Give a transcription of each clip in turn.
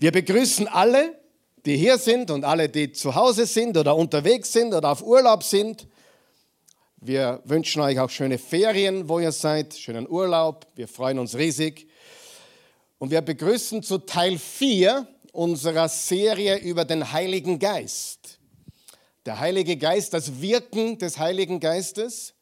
Wir begrüßen alle, die hier sind und alle, die zu Hause sind oder unterwegs sind oder auf Urlaub sind. Wir wünschen euch auch schöne Ferien, wo ihr seid, schönen Urlaub. Wir freuen uns riesig. Und wir begrüßen zu Teil 4 unserer Serie über den Heiligen Geist. Der Heilige Geist, das Wirken des Heiligen Geistes.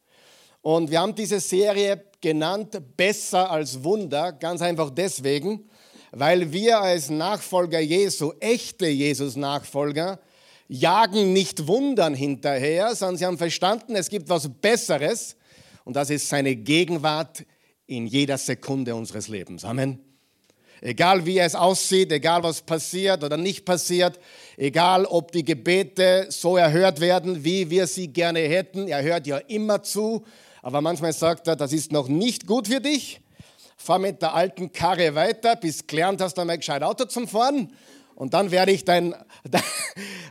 Und wir haben diese Serie genannt Besser als Wunder, ganz einfach deswegen, weil wir als Nachfolger Jesu, echte Jesus-Nachfolger, jagen nicht Wundern hinterher, sondern sie haben verstanden, es gibt was Besseres und das ist seine Gegenwart in jeder Sekunde unseres Lebens. Amen. Egal wie es aussieht, egal was passiert oder nicht passiert, egal ob die Gebete so erhört werden, wie wir sie gerne hätten, er hört ja immer zu, aber manchmal sagt er, das ist noch nicht gut für dich. Fahr mit der alten Karre weiter, bis gelernt hast, einmal gescheit Auto zum Fahren. Und dann werde ich dein,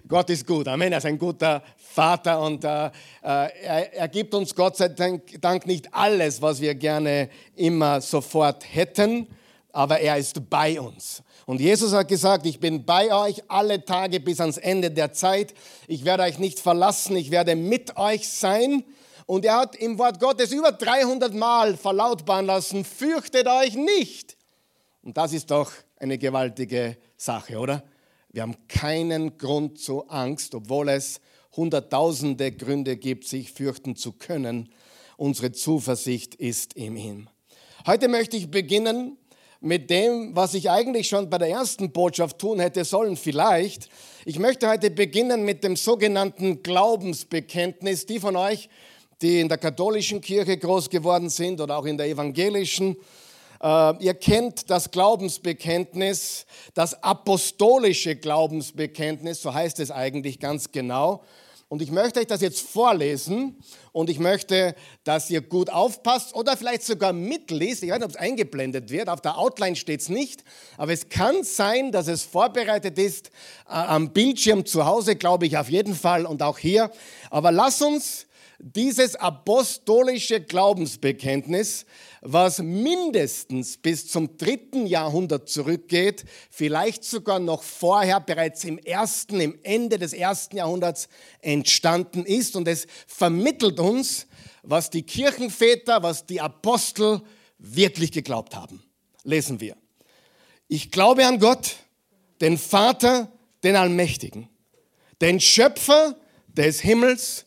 Gott ist gut, Amen, er ist ein guter Vater und äh, äh, er, er gibt uns Gott sei Dank nicht alles, was wir gerne immer sofort hätten, aber er ist bei uns. Und Jesus hat gesagt, ich bin bei euch alle Tage bis ans Ende der Zeit. Ich werde euch nicht verlassen, ich werde mit euch sein. Und er hat im Wort Gottes über 300 Mal verlautbaren lassen, fürchtet euch nicht. Und das ist doch eine gewaltige Sache, oder? Wir haben keinen Grund zur Angst, obwohl es hunderttausende Gründe gibt, sich fürchten zu können. Unsere Zuversicht ist in ihm. Heute möchte ich beginnen mit dem, was ich eigentlich schon bei der ersten Botschaft tun hätte sollen, vielleicht. Ich möchte heute beginnen mit dem sogenannten Glaubensbekenntnis. Die von euch, die in der katholischen Kirche groß geworden sind oder auch in der evangelischen. Äh, ihr kennt das Glaubensbekenntnis, das apostolische Glaubensbekenntnis, so heißt es eigentlich ganz genau. Und ich möchte euch das jetzt vorlesen und ich möchte, dass ihr gut aufpasst oder vielleicht sogar mitliest. Ich weiß nicht, ob es eingeblendet wird. Auf der Outline steht es nicht. Aber es kann sein, dass es vorbereitet ist äh, am Bildschirm zu Hause, glaube ich auf jeden Fall und auch hier. Aber lass uns dieses apostolische Glaubensbekenntnis, was mindestens bis zum dritten Jahrhundert zurückgeht, vielleicht sogar noch vorher, bereits im ersten, im Ende des ersten Jahrhunderts entstanden ist. Und es vermittelt uns, was die Kirchenväter, was die Apostel wirklich geglaubt haben. Lesen wir. Ich glaube an Gott, den Vater, den Allmächtigen, den Schöpfer des Himmels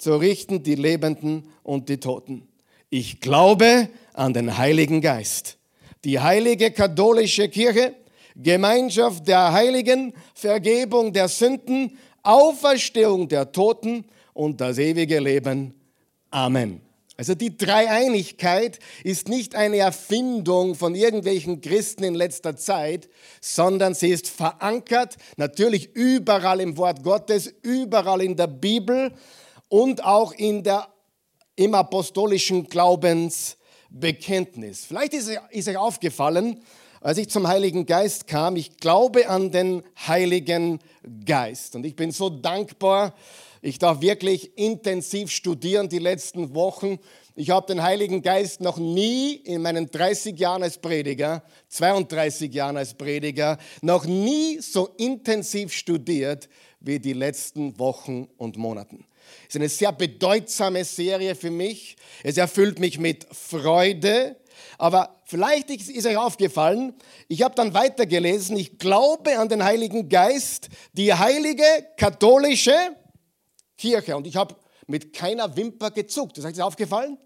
zu richten die Lebenden und die Toten. Ich glaube an den Heiligen Geist, die heilige katholische Kirche, Gemeinschaft der Heiligen, Vergebung der Sünden, Auferstehung der Toten und das ewige Leben. Amen. Also die Dreieinigkeit ist nicht eine Erfindung von irgendwelchen Christen in letzter Zeit, sondern sie ist verankert natürlich überall im Wort Gottes, überall in der Bibel und auch in der, im apostolischen Glaubensbekenntnis. Vielleicht ist, ist euch aufgefallen, als ich zum Heiligen Geist kam, ich glaube an den Heiligen Geist. Und ich bin so dankbar, ich darf wirklich intensiv studieren die letzten Wochen. Ich habe den Heiligen Geist noch nie in meinen 30 Jahren als Prediger, 32 Jahren als Prediger, noch nie so intensiv studiert wie die letzten Wochen und Monaten. Es ist eine sehr bedeutsame Serie für mich. Es erfüllt mich mit Freude. Aber vielleicht ist euch aufgefallen, ich habe dann weitergelesen, ich glaube an den Heiligen Geist, die heilige katholische Kirche. Und ich habe mit keiner Wimper gezuckt. Das ist euch aufgefallen?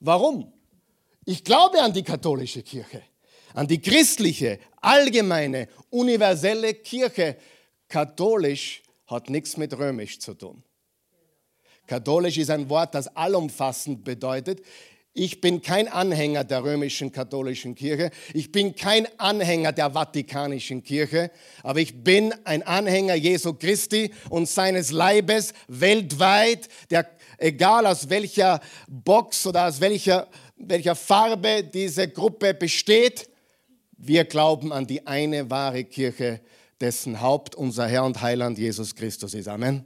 Warum? Ich glaube an die katholische Kirche, an die christliche, allgemeine, universelle Kirche. Katholisch hat nichts mit römisch zu tun. Katholisch ist ein Wort, das allumfassend bedeutet. Ich bin kein Anhänger der römischen katholischen Kirche. Ich bin kein Anhänger der vatikanischen Kirche. Aber ich bin ein Anhänger Jesu Christi und seines Leibes weltweit, der egal aus welcher Box oder aus welcher, welcher Farbe diese Gruppe besteht, wir glauben an die eine wahre Kirche, dessen Haupt unser Herr und Heiland Jesus Christus ist. Amen.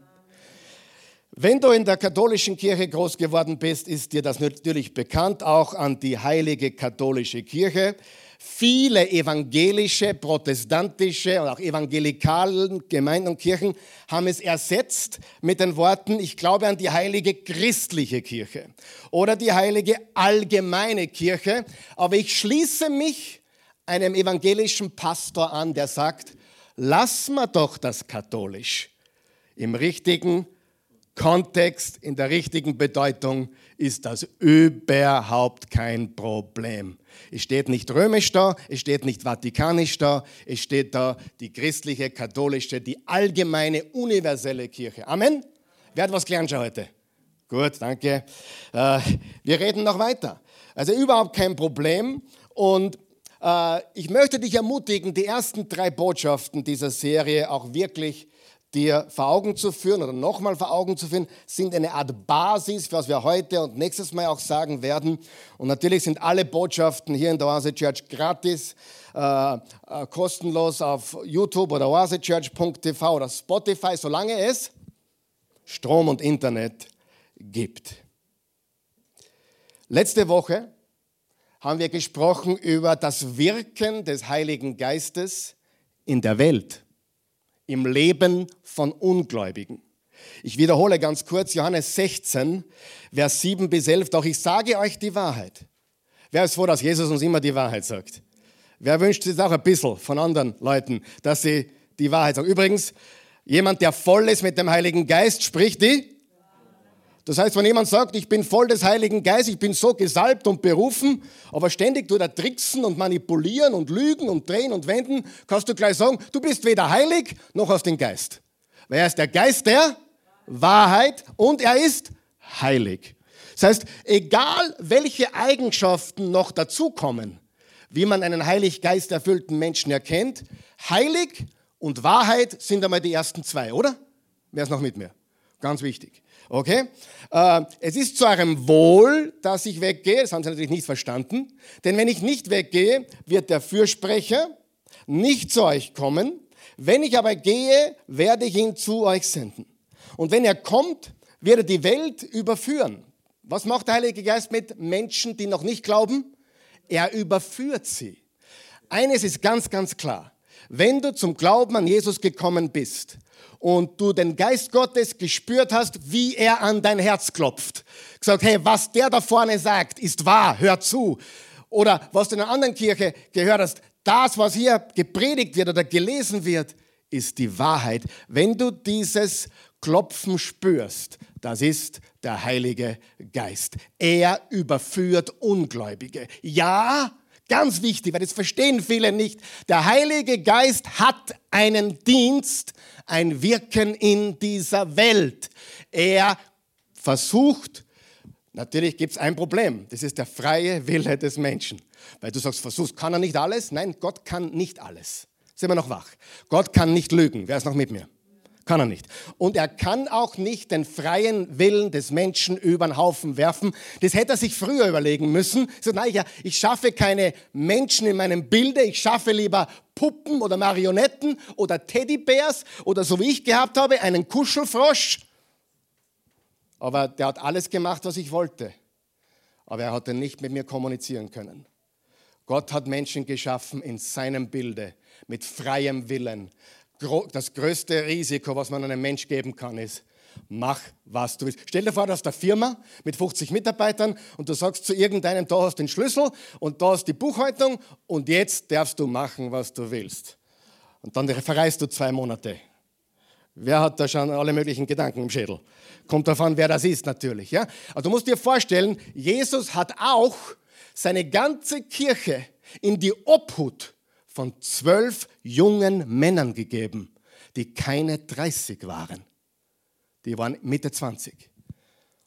Wenn du in der katholischen Kirche groß geworden bist, ist dir das natürlich bekannt, auch an die heilige katholische Kirche. Viele evangelische, protestantische und auch evangelikalen Gemeinden und Kirchen haben es ersetzt mit den Worten, ich glaube an die heilige christliche Kirche oder die heilige allgemeine Kirche. Aber ich schließe mich einem evangelischen Pastor an, der sagt, lass mal doch das katholisch im richtigen Kontext, in der richtigen Bedeutung ist das überhaupt kein Problem. Es steht nicht römisch da, es steht nicht vatikanisch da, es steht da die christliche, katholische, die allgemeine, universelle Kirche. Amen? Wer hat was gelernt schon heute? Gut, danke. Äh, wir reden noch weiter. Also überhaupt kein Problem. Und äh, ich möchte dich ermutigen, die ersten drei Botschaften dieser Serie auch wirklich dir vor Augen zu führen oder nochmal vor Augen zu führen, sind eine Art Basis, was wir heute und nächstes Mal auch sagen werden. Und natürlich sind alle Botschaften hier in der Oase Church gratis, äh, äh, kostenlos auf YouTube oder oasechurch.tv oder Spotify, solange es Strom und Internet gibt. Letzte Woche haben wir gesprochen über das Wirken des Heiligen Geistes in der Welt im Leben von Ungläubigen. Ich wiederhole ganz kurz Johannes 16, Vers 7 bis 11. Doch ich sage euch die Wahrheit. Wer ist froh, dass Jesus uns immer die Wahrheit sagt? Wer wünscht sich auch ein bisschen von anderen Leuten, dass sie die Wahrheit sagen? Übrigens, jemand, der voll ist mit dem Heiligen Geist, spricht die das heißt, wenn jemand sagt, ich bin voll des Heiligen Geistes, ich bin so gesalbt und berufen, aber ständig tut er tricksen und manipulieren und lügen und drehen und wenden, kannst du gleich sagen, du bist weder heilig noch aus dem Geist. Weil er ist der Geist der Wahrheit und er ist heilig. Das heißt, egal welche Eigenschaften noch dazukommen, wie man einen heilig Geist erfüllten Menschen erkennt, heilig und Wahrheit sind einmal die ersten zwei, oder? Wer ist noch mit mir? Ganz wichtig. Okay? Äh, es ist zu eurem Wohl, dass ich weggehe. Das haben sie natürlich nicht verstanden. Denn wenn ich nicht weggehe, wird der Fürsprecher nicht zu euch kommen. Wenn ich aber gehe, werde ich ihn zu euch senden. Und wenn er kommt, wird er die Welt überführen. Was macht der Heilige Geist mit Menschen, die noch nicht glauben? Er überführt sie. Eines ist ganz, ganz klar. Wenn du zum Glauben an Jesus gekommen bist, und du den Geist Gottes gespürt hast, wie er an dein Herz klopft. Gesagt, hey, was der da vorne sagt, ist wahr, hör zu. Oder was du in einer anderen Kirche gehört hast, das, was hier gepredigt wird oder gelesen wird, ist die Wahrheit. Wenn du dieses Klopfen spürst, das ist der Heilige Geist. Er überführt Ungläubige. Ja, ganz wichtig, weil das verstehen viele nicht. Der Heilige Geist hat einen Dienst, ein Wirken in dieser Welt. Er versucht, natürlich gibt es ein Problem, das ist der freie Wille des Menschen. Weil du sagst, versuchst, kann er nicht alles? Nein, Gott kann nicht alles. Sind wir noch wach? Gott kann nicht lügen. Wer ist noch mit mir? Kann er nicht. Und er kann auch nicht den freien Willen des Menschen über den Haufen werfen. Das hätte er sich früher überlegen müssen. Er sagt, nein, ich schaffe keine Menschen in meinem Bilde, ich schaffe lieber Puppen oder Marionetten oder Teddybärs oder so wie ich gehabt habe, einen Kuschelfrosch. Aber der hat alles gemacht, was ich wollte. Aber er hatte nicht mit mir kommunizieren können. Gott hat Menschen geschaffen in seinem Bilde, mit freiem Willen das größte Risiko, was man einem Mensch geben kann, ist, mach, was du willst. Stell dir vor, du hast eine Firma mit 50 Mitarbeitern und du sagst zu irgendeinem, da hast du den Schlüssel und da ist die Buchhaltung und jetzt darfst du machen, was du willst. Und dann verreist du zwei Monate. Wer hat da schon alle möglichen Gedanken im Schädel? Kommt davon, wer das ist natürlich. Ja? Aber du musst dir vorstellen, Jesus hat auch seine ganze Kirche in die Obhut von zwölf jungen Männern gegeben, die keine 30 waren. Die waren Mitte 20.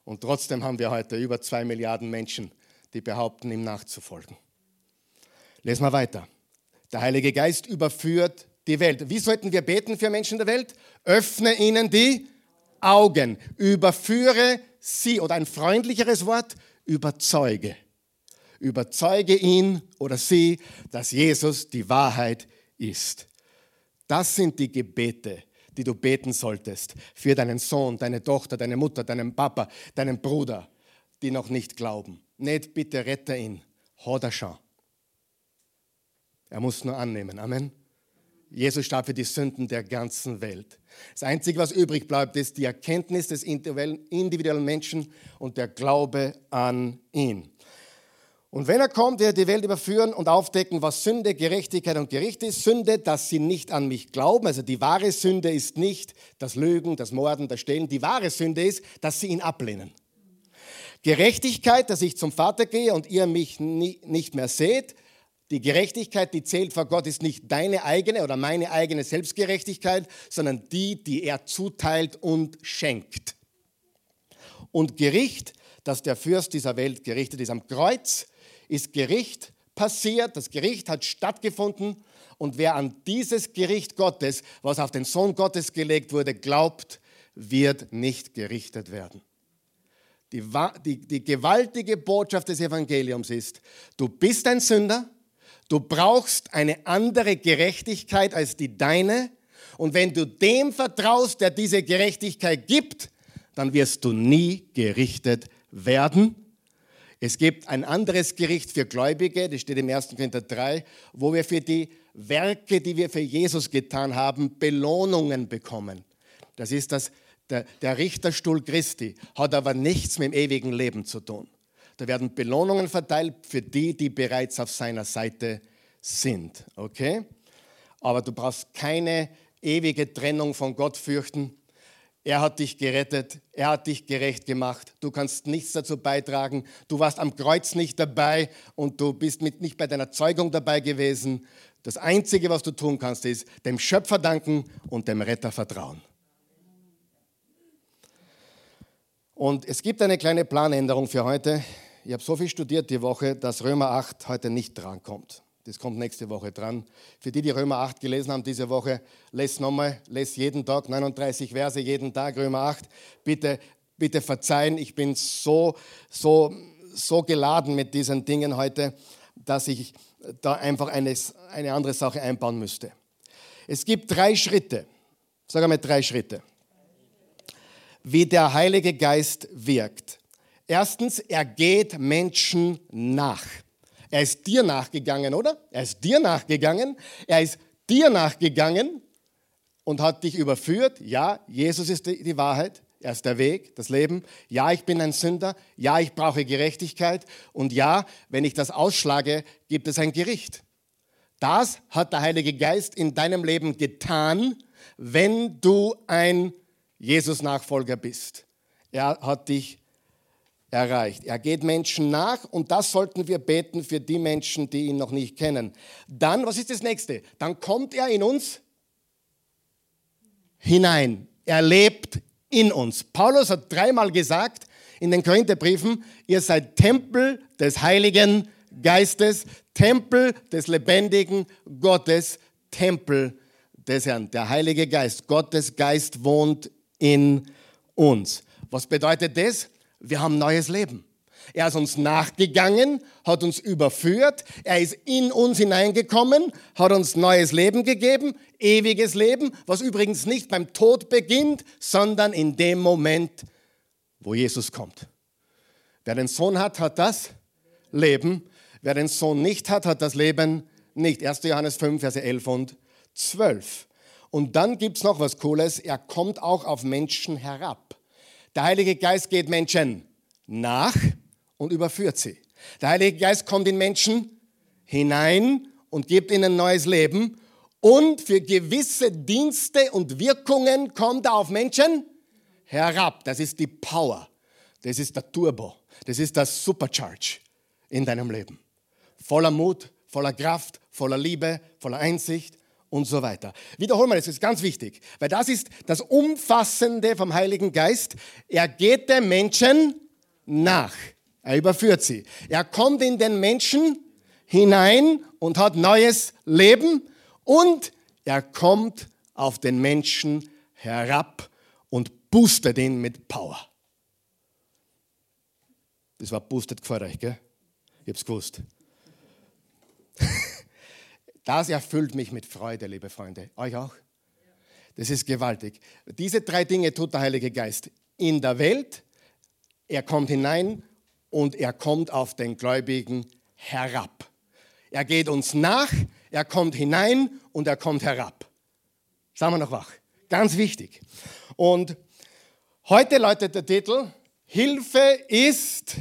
Und trotzdem haben wir heute über zwei Milliarden Menschen, die behaupten, ihm nachzufolgen. Lesen wir weiter. Der Heilige Geist überführt die Welt. Wie sollten wir beten für Menschen der Welt? Öffne ihnen die Augen. Überführe sie, oder ein freundlicheres Wort, überzeuge. Überzeuge ihn oder sie, dass Jesus die Wahrheit ist. Das sind die Gebete, die du beten solltest für deinen Sohn, deine Tochter, deine Mutter, deinen Papa, deinen Bruder, die noch nicht glauben. Nicht bitte rette ihn, hat er schon. Er muss nur annehmen. Amen. Jesus starb für die Sünden der ganzen Welt. Das Einzige, was übrig bleibt, ist die Erkenntnis des individuellen Menschen und der Glaube an ihn. Und wenn er kommt, wird er die Welt überführen und aufdecken, was Sünde, Gerechtigkeit und Gericht ist. Sünde, dass sie nicht an mich glauben. Also die wahre Sünde ist nicht das Lügen, das Morden, das Stehlen. Die wahre Sünde ist, dass sie ihn ablehnen. Gerechtigkeit, dass ich zum Vater gehe und ihr mich nie, nicht mehr seht. Die Gerechtigkeit, die zählt vor Gott, ist nicht deine eigene oder meine eigene Selbstgerechtigkeit, sondern die, die er zuteilt und schenkt. Und Gericht, dass der Fürst dieser Welt gerichtet ist. Am Kreuz ist Gericht passiert, das Gericht hat stattgefunden und wer an dieses Gericht Gottes, was auf den Sohn Gottes gelegt wurde, glaubt, wird nicht gerichtet werden. Die, die, die gewaltige Botschaft des Evangeliums ist, du bist ein Sünder, du brauchst eine andere Gerechtigkeit als die deine und wenn du dem vertraust, der diese Gerechtigkeit gibt, dann wirst du nie gerichtet werden es gibt ein anderes Gericht für Gläubige, das steht im 1. Korinther 3, wo wir für die Werke, die wir für Jesus getan haben, Belohnungen bekommen. Das ist das, der, der Richterstuhl Christi, hat aber nichts mit dem ewigen Leben zu tun. Da werden Belohnungen verteilt für die, die bereits auf seiner Seite sind. Okay? Aber du brauchst keine ewige Trennung von Gott fürchten. Er hat dich gerettet, er hat dich gerecht gemacht. Du kannst nichts dazu beitragen. Du warst am Kreuz nicht dabei und du bist mit, nicht bei deiner Zeugung dabei gewesen. Das Einzige, was du tun kannst, ist dem Schöpfer danken und dem Retter vertrauen. Und es gibt eine kleine Planänderung für heute. Ich habe so viel studiert die Woche, dass Römer 8 heute nicht drankommt. Das kommt nächste Woche dran. Für die, die Römer 8 gelesen haben diese Woche, lest nochmal, lest jeden Tag 39 Verse, jeden Tag Römer 8. Bitte, bitte verzeihen, ich bin so, so, so geladen mit diesen Dingen heute, dass ich da einfach eine, eine andere Sache einbauen müsste. Es gibt drei Schritte, sag einmal drei Schritte, wie der Heilige Geist wirkt. Erstens, er geht Menschen nach. Er ist dir nachgegangen, oder? Er ist dir nachgegangen. Er ist dir nachgegangen und hat dich überführt. Ja, Jesus ist die, Wahrheit. Er ist der Weg, das Leben. Ja, ich bin ein Sünder. Ja, ich brauche Gerechtigkeit. Und ja, wenn ich das ausschlage, gibt es ein Gericht. Das hat der Heilige Geist in deinem Leben getan, wenn du ein Jesus-Nachfolger bist. Er hat dich erreicht. Er geht Menschen nach und das sollten wir beten für die Menschen, die ihn noch nicht kennen. Dann, was ist das nächste? Dann kommt er in uns hinein. Er lebt in uns. Paulus hat dreimal gesagt in den Korintherbriefen, ihr seid Tempel des Heiligen Geistes, Tempel des lebendigen Gottes, Tempel des Herrn. Der Heilige Geist, Gottes Geist wohnt in uns. Was bedeutet das? Wir haben neues Leben. Er ist uns nachgegangen, hat uns überführt, er ist in uns hineingekommen, hat uns neues Leben gegeben, ewiges Leben, was übrigens nicht beim Tod beginnt, sondern in dem Moment, wo Jesus kommt. Wer den Sohn hat, hat das Leben. Wer den Sohn nicht hat, hat das Leben nicht. 1. Johannes 5, Verse 11 und 12. Und dann gibt es noch was Cooles, er kommt auch auf Menschen herab. Der Heilige Geist geht Menschen nach und überführt sie. Der Heilige Geist kommt in Menschen hinein und gibt ihnen neues Leben. Und für gewisse Dienste und Wirkungen kommt er auf Menschen herab. Das ist die Power. Das ist der Turbo. Das ist das Supercharge in deinem Leben. Voller Mut, voller Kraft, voller Liebe, voller Einsicht, und so weiter. Wiederholen wir das, das ist ganz wichtig, weil das ist das Umfassende vom Heiligen Geist. Er geht dem Menschen nach. Er überführt sie. Er kommt in den Menschen hinein und hat neues Leben und er kommt auf den Menschen herab und boostet ihn mit Power. Das war boostet gefällt gell? Ich hab's gewusst. Das erfüllt mich mit Freude, liebe Freunde. Euch auch? Das ist gewaltig. Diese drei Dinge tut der Heilige Geist in der Welt. Er kommt hinein und er kommt auf den Gläubigen herab. Er geht uns nach, er kommt hinein und er kommt herab. Sagen wir noch wach. Ganz wichtig. Und heute lautet der Titel, Hilfe ist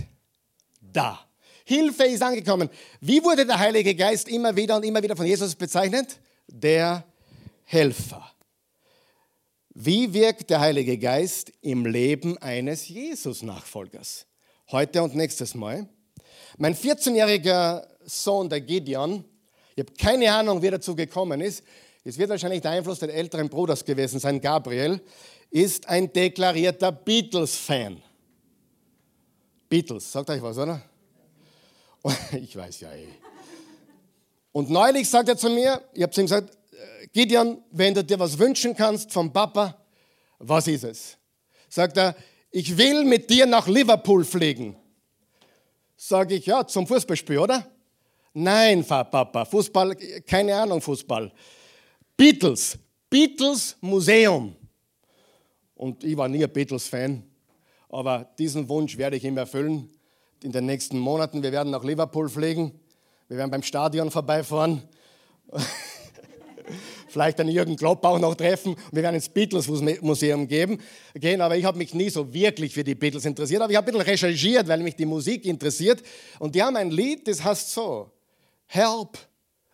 da. Hilfe ist angekommen. Wie wurde der Heilige Geist immer wieder und immer wieder von Jesus bezeichnet? Der Helfer. Wie wirkt der Heilige Geist im Leben eines Jesus-Nachfolgers? Heute und nächstes Mal. Mein 14-jähriger Sohn, der Gideon, ich habe keine Ahnung, wie er dazu gekommen ist, es wird wahrscheinlich der Einfluss des älteren Bruders gewesen sein, Gabriel, ist ein deklarierter Beatles-Fan. Beatles, sagt euch was, oder? Ich weiß ja eh. Und neulich sagt er zu mir, ich habe zu ihm gesagt, äh, Gideon, wenn du dir was wünschen kannst vom Papa, was ist es? Sagt er, ich will mit dir nach Liverpool fliegen. Sage ich, ja, zum Fußballspiel, oder? Nein, Papa, Fußball, keine Ahnung, Fußball. Beatles, Beatles Museum. Und ich war nie ein Beatles-Fan, aber diesen Wunsch werde ich ihm erfüllen in den nächsten Monaten. Wir werden nach Liverpool fliegen. Wir werden beim Stadion vorbeifahren. Vielleicht einen Jürgen Klopp auch noch treffen. Wir werden ins Beatles-Museum gehen. Aber ich habe mich nie so wirklich für die Beatles interessiert. Aber ich habe ein bisschen recherchiert, weil mich die Musik interessiert. Und die haben ein Lied, das heißt so: Help,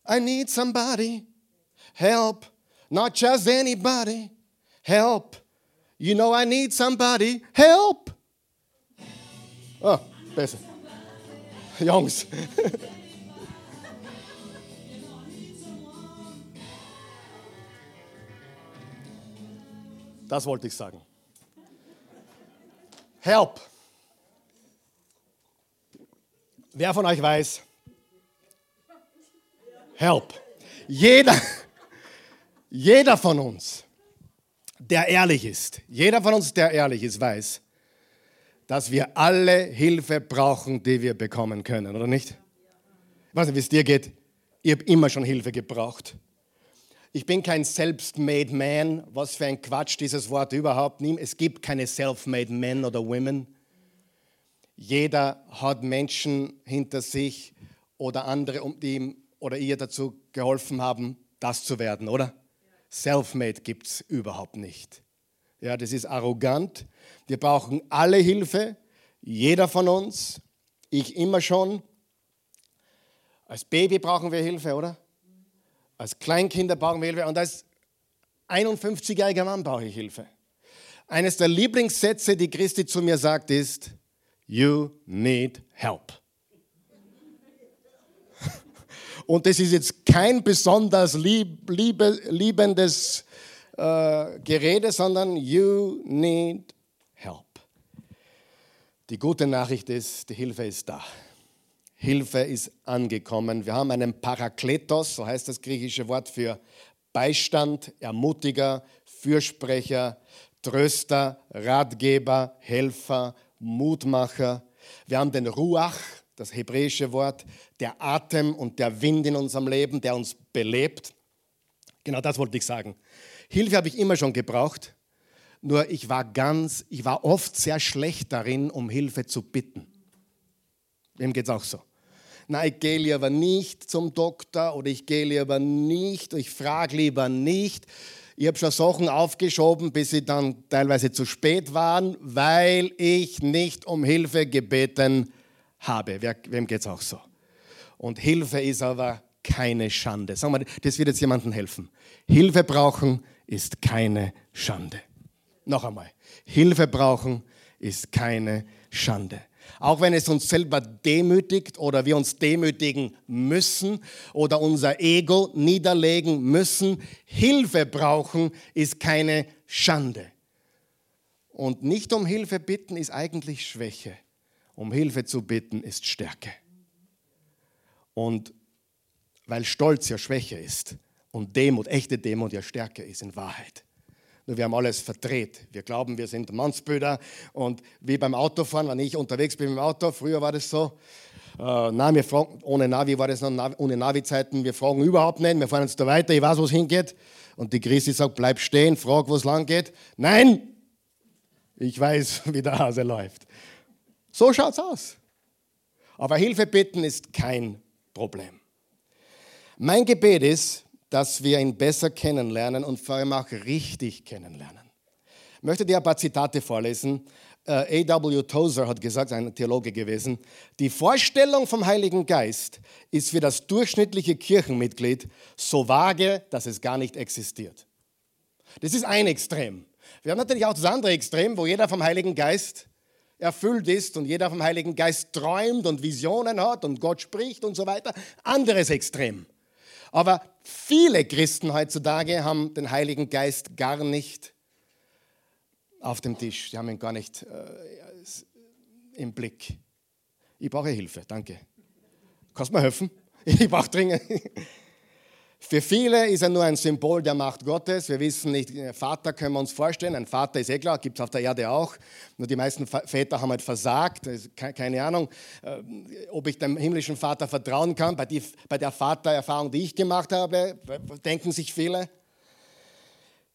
I need somebody. Help, not just anybody. Help, you know I need somebody. Help. Oh, besser. Jungs. Das wollte ich sagen. Help. Wer von euch weiß? Help. Jeder, jeder von uns, der ehrlich ist, jeder von uns, der ehrlich ist, weiß, dass wir alle Hilfe brauchen, die wir bekommen können, oder nicht? Ich weiß nicht, wie es dir geht. Ich habe immer schon Hilfe gebraucht. Ich bin kein self-made man. Was für ein Quatsch dieses Wort überhaupt. Es gibt keine self-made men oder women. Jeder hat Menschen hinter sich oder andere, die ihm oder ihr dazu geholfen haben, das zu werden, oder? Self-made gibt es überhaupt nicht. Ja, das ist arrogant. Wir brauchen alle Hilfe, jeder von uns, ich immer schon. Als Baby brauchen wir Hilfe, oder? Als Kleinkinder brauchen wir Hilfe und als 51-jähriger Mann brauche ich Hilfe. Eines der Lieblingssätze, die Christi zu mir sagt, ist, You need help. Und das ist jetzt kein besonders lieb, liebe, liebendes äh, Gerede, sondern you need help. Die gute Nachricht ist, die Hilfe ist da. Hilfe ist angekommen. Wir haben einen Parakletos, so heißt das griechische Wort für Beistand, Ermutiger, Fürsprecher, Tröster, Ratgeber, Helfer, Mutmacher. Wir haben den Ruach, das hebräische Wort, der Atem und der Wind in unserem Leben, der uns belebt. Genau das wollte ich sagen. Hilfe habe ich immer schon gebraucht, nur ich war ganz, ich war oft sehr schlecht darin, um Hilfe zu bitten. Wem geht es auch so? Na, ich gehe lieber nicht zum Doktor oder ich gehe lieber nicht, ich frage lieber nicht. Ich habe schon Sachen aufgeschoben, bis sie dann teilweise zu spät waren, weil ich nicht um Hilfe gebeten habe wem geht es auch so? Und Hilfe ist aber keine Schande. Sagen wir, das wird jetzt jemandem helfen. Hilfe brauchen ist keine Schande. Noch einmal. Hilfe brauchen ist keine Schande. Auch wenn es uns selber demütigt oder wir uns demütigen müssen oder unser Ego niederlegen müssen, Hilfe brauchen ist keine Schande. Und nicht um Hilfe bitten ist eigentlich Schwäche. um Hilfe zu bitten, ist Stärke. Und weil Stolz ja Schwäche ist und Demut, echte Demut ja Stärke ist in Wahrheit. Nur wir haben alles verdreht. Wir glauben, wir sind Mannsböder und wie beim Autofahren, wenn ich unterwegs bin im Auto, früher war das so, äh, nein, wir fragen, ohne Navi war das noch, ohne Navi-Zeiten, wir fragen überhaupt nicht, wir fahren jetzt da weiter, ich weiß, wo es hingeht. Und die Christi sagt, bleib stehen, frag, wo es lang geht. Nein, ich weiß, wie der Hase läuft. So schaut es aus. Aber Hilfe bitten ist kein Problem. Mein Gebet ist, dass wir ihn besser kennenlernen und vor allem auch richtig kennenlernen. Ich möchte dir ein paar Zitate vorlesen. Äh, A.W. Tozer hat gesagt, ein Theologe gewesen, die Vorstellung vom Heiligen Geist ist für das durchschnittliche Kirchenmitglied so vage, dass es gar nicht existiert. Das ist ein Extrem. Wir haben natürlich auch das andere Extrem, wo jeder vom Heiligen Geist erfüllt ist und jeder vom Heiligen Geist träumt und Visionen hat und Gott spricht und so weiter. Anderes Extrem. Aber viele Christen heutzutage haben den Heiligen Geist gar nicht auf dem Tisch. Sie haben ihn gar nicht äh, im Blick. Ich brauche Hilfe, danke. Kannst du mir helfen? Ich brauche dringend. Für viele ist er nur ein Symbol der Macht Gottes. Wir wissen nicht, Vater können wir uns vorstellen. Ein Vater ist eh klar, gibt es auf der Erde auch. Nur die meisten Väter haben halt versagt. Keine Ahnung, äh, ob ich dem himmlischen Vater vertrauen kann. Bei, der Vatererfahrung, die ich gemacht habe, denken sich viele.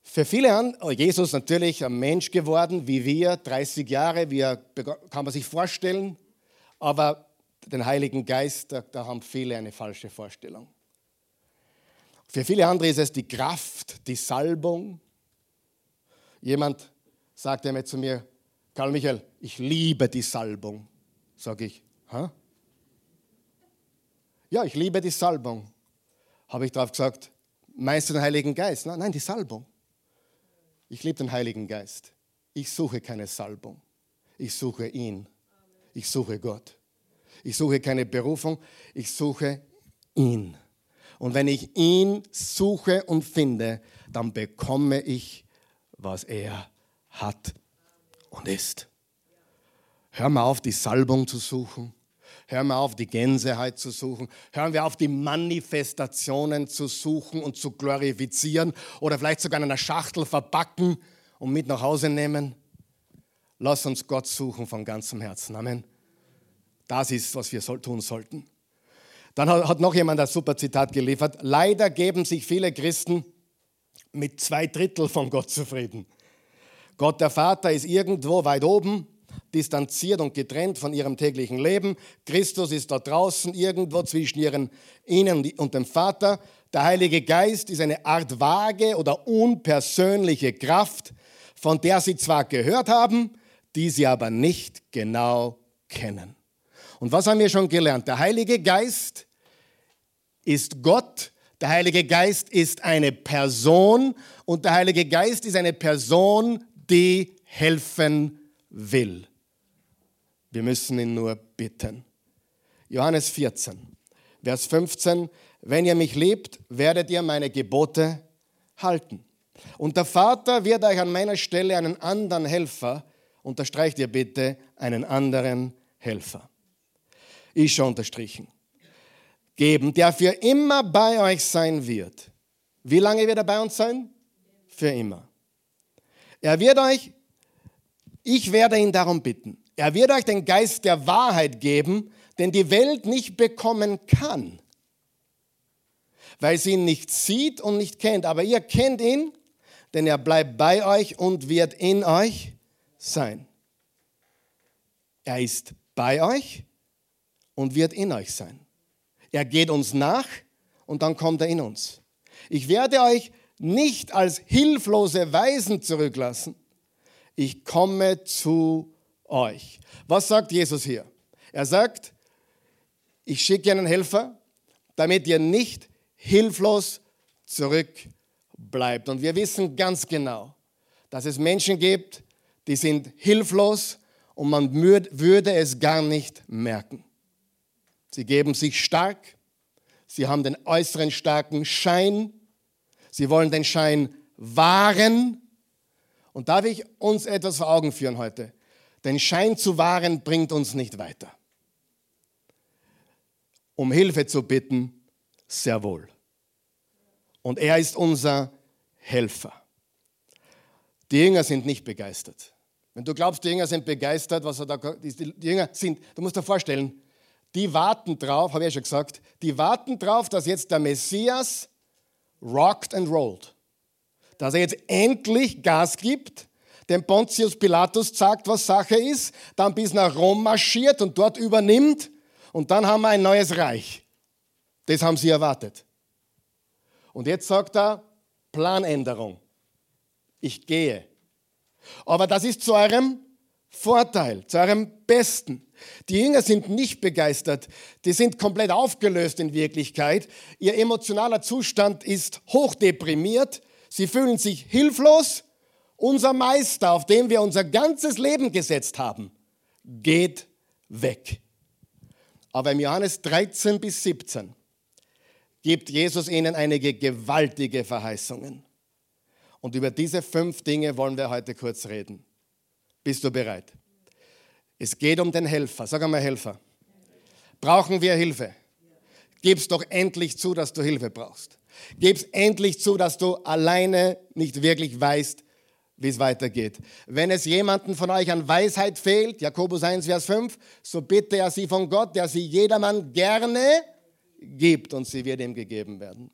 Für viele an, oh, Jesus natürlich ein Mensch geworden, wie wir, 30 Jahre, wie er, kann man sich vorstellen. Aber den Heiligen Geist, da haben viele eine falsche Vorstellung. Für viele andere ist es die Kraft, die Salbung. Jemand sagte mir zu mir, Karl Michael, ich liebe die Salbung. Sag ich, Hä? Ja, ich liebe die Salbung. Habe ich darauf gesagt, meinst du den Heiligen Geist? Nein, die Salbung. Ich liebe den Heiligen Geist. Ich suche keine Salbung. Ich suche ihn. Ich suche Gott. Ich suche keine Berufung. Ich suche ihn. Und wenn ich ihn suche und finde, dann bekomme ich, was er hat und ist. Hör mal auf, die Salbung zu suchen. Hör mal auf, die Gänseheit zu suchen. Hören wir auf, die Manifestationen zu suchen und zu glorifizieren oder vielleicht sogar in einer Schachtel verpacken und mit nach Hause nehmen. Lass uns Gott suchen von ganzem Herzen. Amen. Das ist, was wir tun sollten. Dann hat noch jemand ein super Zitat geliefert. Leider geben sich viele Christen mit zwei Drittel von Gott zufrieden. Gott der Vater ist irgendwo weit oben, distanziert und getrennt von ihrem täglichen Leben. Christus ist da draußen irgendwo zwischen ihren, ihnen und dem Vater. Der Heilige Geist ist eine Art vage oder unpersönliche Kraft, von der sie zwar gehört haben, die sie aber nicht genau kennen. Und was haben wir schon gelernt? Der Heilige Geist ist Gott, der Heilige Geist ist eine Person und der Heilige Geist ist eine Person, die helfen will. Wir müssen ihn nur bitten. Johannes 14, Vers 15. Wenn ihr mich liebt, werdet ihr meine Gebote halten. Und der Vater wird euch an meiner Stelle einen anderen Helfer, unterstreicht ihr bitte, einen anderen Helfer. Ist schon unterstrichen. Geben, der für immer bei euch sein wird. Wie lange wird er bei uns sein? Für immer. Er wird euch, ich werde ihn darum bitten, er wird euch den Geist der Wahrheit geben, den die Welt nicht bekommen kann, weil sie ihn nicht sieht und nicht kennt. Aber ihr kennt ihn, denn er bleibt bei euch und wird in euch sein. Er ist bei euch und wird in euch sein. Er geht uns nach und dann kommt er in uns. Ich werde euch nicht als hilflose Weisen zurücklassen. Ich komme zu euch. Was sagt Jesus hier? Er sagt, ich schicke einen Helfer, damit ihr nicht hilflos zurückbleibt. Und wir wissen ganz genau, dass es Menschen gibt, die sind hilflos und man würde es gar nicht merken. Sie geben sich stark. Sie haben den äußeren starken Schein. Sie wollen den Schein wahren. Und darf ich uns etwas vor Augen führen heute? Den Schein zu wahren bringt uns nicht weiter. Um Hilfe zu bitten, sehr wohl. Und er ist unser Helfer. Die Jünger sind nicht begeistert. Wenn du glaubst, die Jünger sind begeistert, was er da, die Jünger sind, du musst dir vorstellen, die warten drauf, habe ich ja schon gesagt, die warten drauf, dass jetzt der Messias rocked and rolled. Dass er jetzt endlich Gas gibt, dem Pontius Pilatus sagt, was Sache ist, dann bis nach Rom marschiert und dort übernimmt und dann haben wir ein neues Reich. Das haben sie erwartet. Und jetzt sagt er, Planänderung. Ich gehe. Aber das ist zu eurem Vorteil, zu eurem Besten. Die Jünger sind nicht begeistert, die sind komplett aufgelöst in Wirklichkeit. Ihr emotionaler Zustand ist hochdeprimiert, sie fühlen sich hilflos. Unser Meister, auf den wir unser ganzes Leben gesetzt haben, geht weg. Aber im Johannes 13 bis 17 gibt Jesus ihnen einige gewaltige Verheißungen. Und über diese fünf Dinge wollen wir heute kurz reden. Bist du bereit? Es geht um den Helfer. Sag einmal Helfer. Brauchen wir Hilfe? Gib's doch endlich zu, dass du Hilfe brauchst. Gib's endlich zu, dass du alleine nicht wirklich weißt, wie es weitergeht. Wenn es jemanden von euch an Weisheit fehlt, Jakobus 1, Vers 5, so bitte er sie von Gott, der sie jedermann gerne gibt und sie wird ihm gegeben werden.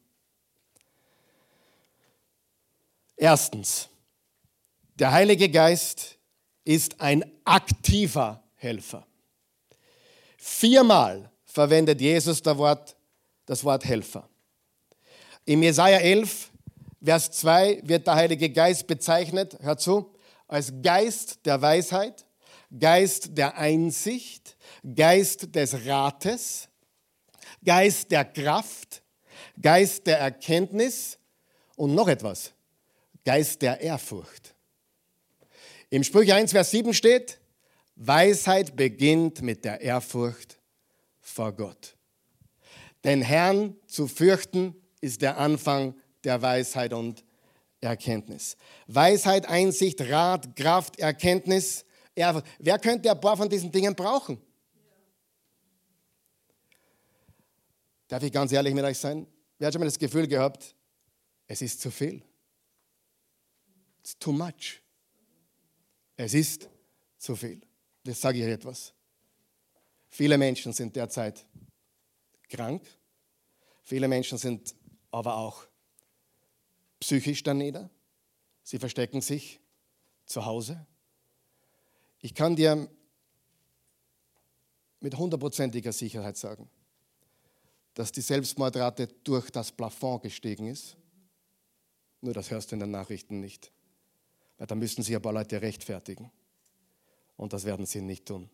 Erstens, der Heilige Geist ist ein aktiver Helfer. Viermal verwendet Jesus das Wort, das Wort Helfer. Im Jesaja 11, Vers 2 wird der Heilige Geist bezeichnet, hör zu, als Geist der Weisheit, Geist der Einsicht, Geist des Rates, Geist der Kraft, Geist der Erkenntnis und noch etwas, Geist der Ehrfurcht. Im Sprüche 1, Vers 7 steht, Weisheit beginnt mit der Ehrfurcht vor Gott. Den Herrn zu fürchten ist der Anfang der Weisheit und Erkenntnis. Weisheit, Einsicht, Rat, Kraft, Erkenntnis. Ehrfurcht. Wer könnte ein paar von diesen Dingen brauchen? Darf ich ganz ehrlich mit euch sein? Wer hat schon mal das Gefühl gehabt, es ist zu viel? It's too much. Es ist zu viel. Das sage ich etwas. Viele Menschen sind derzeit krank. Viele Menschen sind aber auch psychisch daneben. Sie verstecken sich zu Hause. Ich kann dir mit hundertprozentiger Sicherheit sagen, dass die Selbstmordrate durch das Plafond gestiegen ist. Nur das hörst du in den Nachrichten nicht. Weil da müssten sich ein paar Leute rechtfertigen. Und das werden sie nicht tun.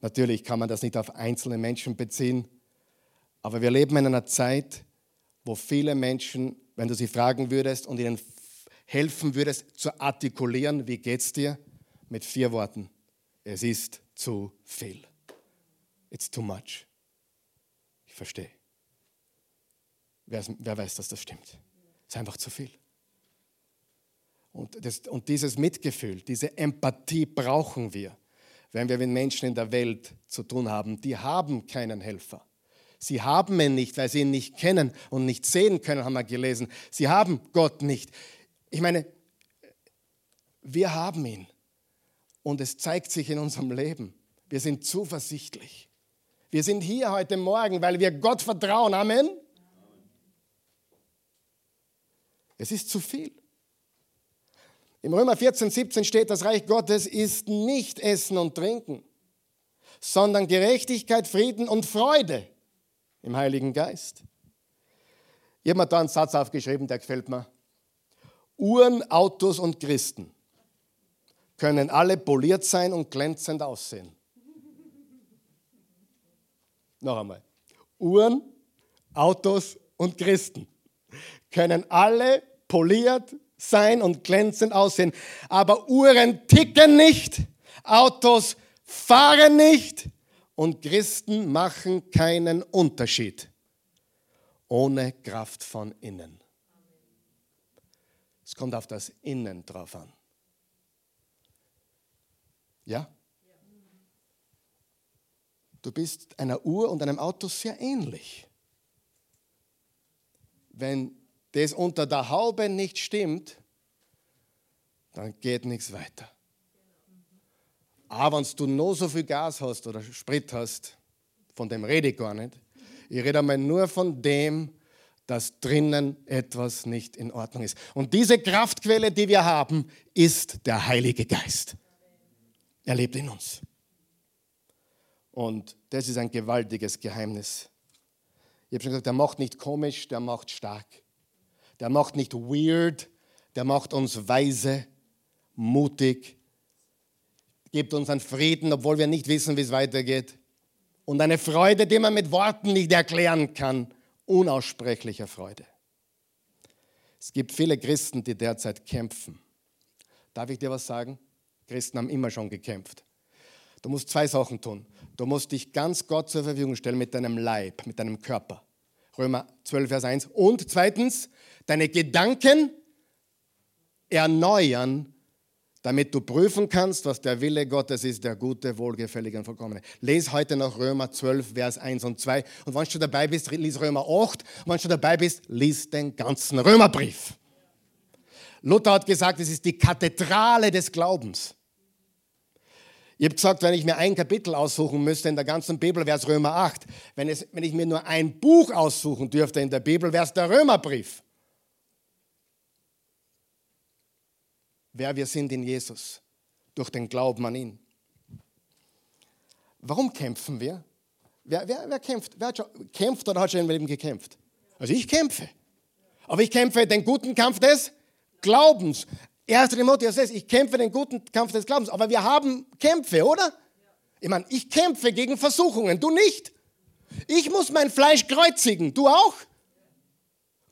Natürlich kann man das nicht auf einzelne Menschen beziehen, aber wir leben in einer Zeit, wo viele Menschen, wenn du sie fragen würdest und ihnen helfen würdest zu artikulieren, wie geht's dir, mit vier Worten: Es ist zu viel. It's too much verstehe. Wer, wer weiß, dass das stimmt? Es ist einfach zu viel. Und, das, und dieses Mitgefühl, diese Empathie brauchen wir, wenn wir mit Menschen in der Welt zu tun haben. Die haben keinen Helfer. Sie haben ihn nicht, weil sie ihn nicht kennen und nicht sehen können, haben wir gelesen. Sie haben Gott nicht. Ich meine, wir haben ihn. Und es zeigt sich in unserem Leben. Wir sind zuversichtlich. Wir sind hier heute Morgen, weil wir Gott vertrauen. Amen. Es ist zu viel. Im Römer 14, 17 steht, das Reich Gottes ist nicht Essen und Trinken, sondern Gerechtigkeit, Frieden und Freude im Heiligen Geist. Ich habe mir da einen Satz aufgeschrieben, der gefällt mir. Uhren, Autos und Christen können alle poliert sein und glänzend aussehen. Noch einmal. Uhren, Autos und Christen können alle poliert sein und glänzend aussehen. Aber Uhren ticken nicht, Autos fahren nicht und Christen machen keinen Unterschied. Ohne Kraft von innen. Es kommt auf das Innen drauf an. Ja? Du bist einer Uhr und einem Auto sehr ähnlich. Wenn das unter der Haube nicht stimmt, dann geht nichts weiter. Aber wenn du noch so viel Gas hast oder Sprit hast, von dem rede ich gar nicht. Ich rede einmal nur von dem, dass drinnen etwas nicht in Ordnung ist. Und diese Kraftquelle, die wir haben, ist der Heilige Geist. Er lebt in uns. Und das ist ein gewaltiges Geheimnis. Ich habe schon gesagt, der macht nicht komisch, der macht stark. Der macht nicht weird, der macht uns weise, mutig, gibt uns einen Frieden, obwohl wir nicht wissen, wie es weitergeht. Und eine Freude, die man mit Worten nicht erklären kann. Unaussprechliche Freude. Es gibt viele Christen, die derzeit kämpfen. Darf ich dir was sagen? Christen haben immer schon gekämpft. Du musst zwei Sachen tun. Du musst dich ganz Gott zur Verfügung stellen mit deinem Leib, mit deinem Körper. Römer 12, Vers 1. Und zweitens, deine Gedanken erneuern damit du prüfen kannst, was der Wille Gottes ist, der gute, wohlgefällige und vollkommene. Lies heute noch Römer 12, Vers 1 und 2. Und wenn du dabei bist, lies Römer 8. Und wenn du dabei bist, lies den ganzen Römerbrief. Luther hat gesagt, es ist die Kathedrale des Glaubens. Ich habe gesagt, wenn ich mir ein Kapitel aussuchen müsste in der ganzen Bibel, wäre es Römer 8. Wenn, es, wenn ich mir nur ein Buch aussuchen dürfte in der Bibel, wäre es der Römerbrief. wer wir sind in Jesus, durch den Glauben an ihn. Warum kämpfen wir? Wer, wer, wer kämpft? Wer hat schon, kämpft oder hat schon im Leben gekämpft? Also ich kämpfe. Aber ich kämpfe den guten Kampf des Glaubens. 1. Timotheus 6, ich kämpfe den guten Kampf des Glaubens. Aber wir haben Kämpfe, oder? Ich meine, ich kämpfe gegen Versuchungen, du nicht. Ich muss mein Fleisch kreuzigen, du auch.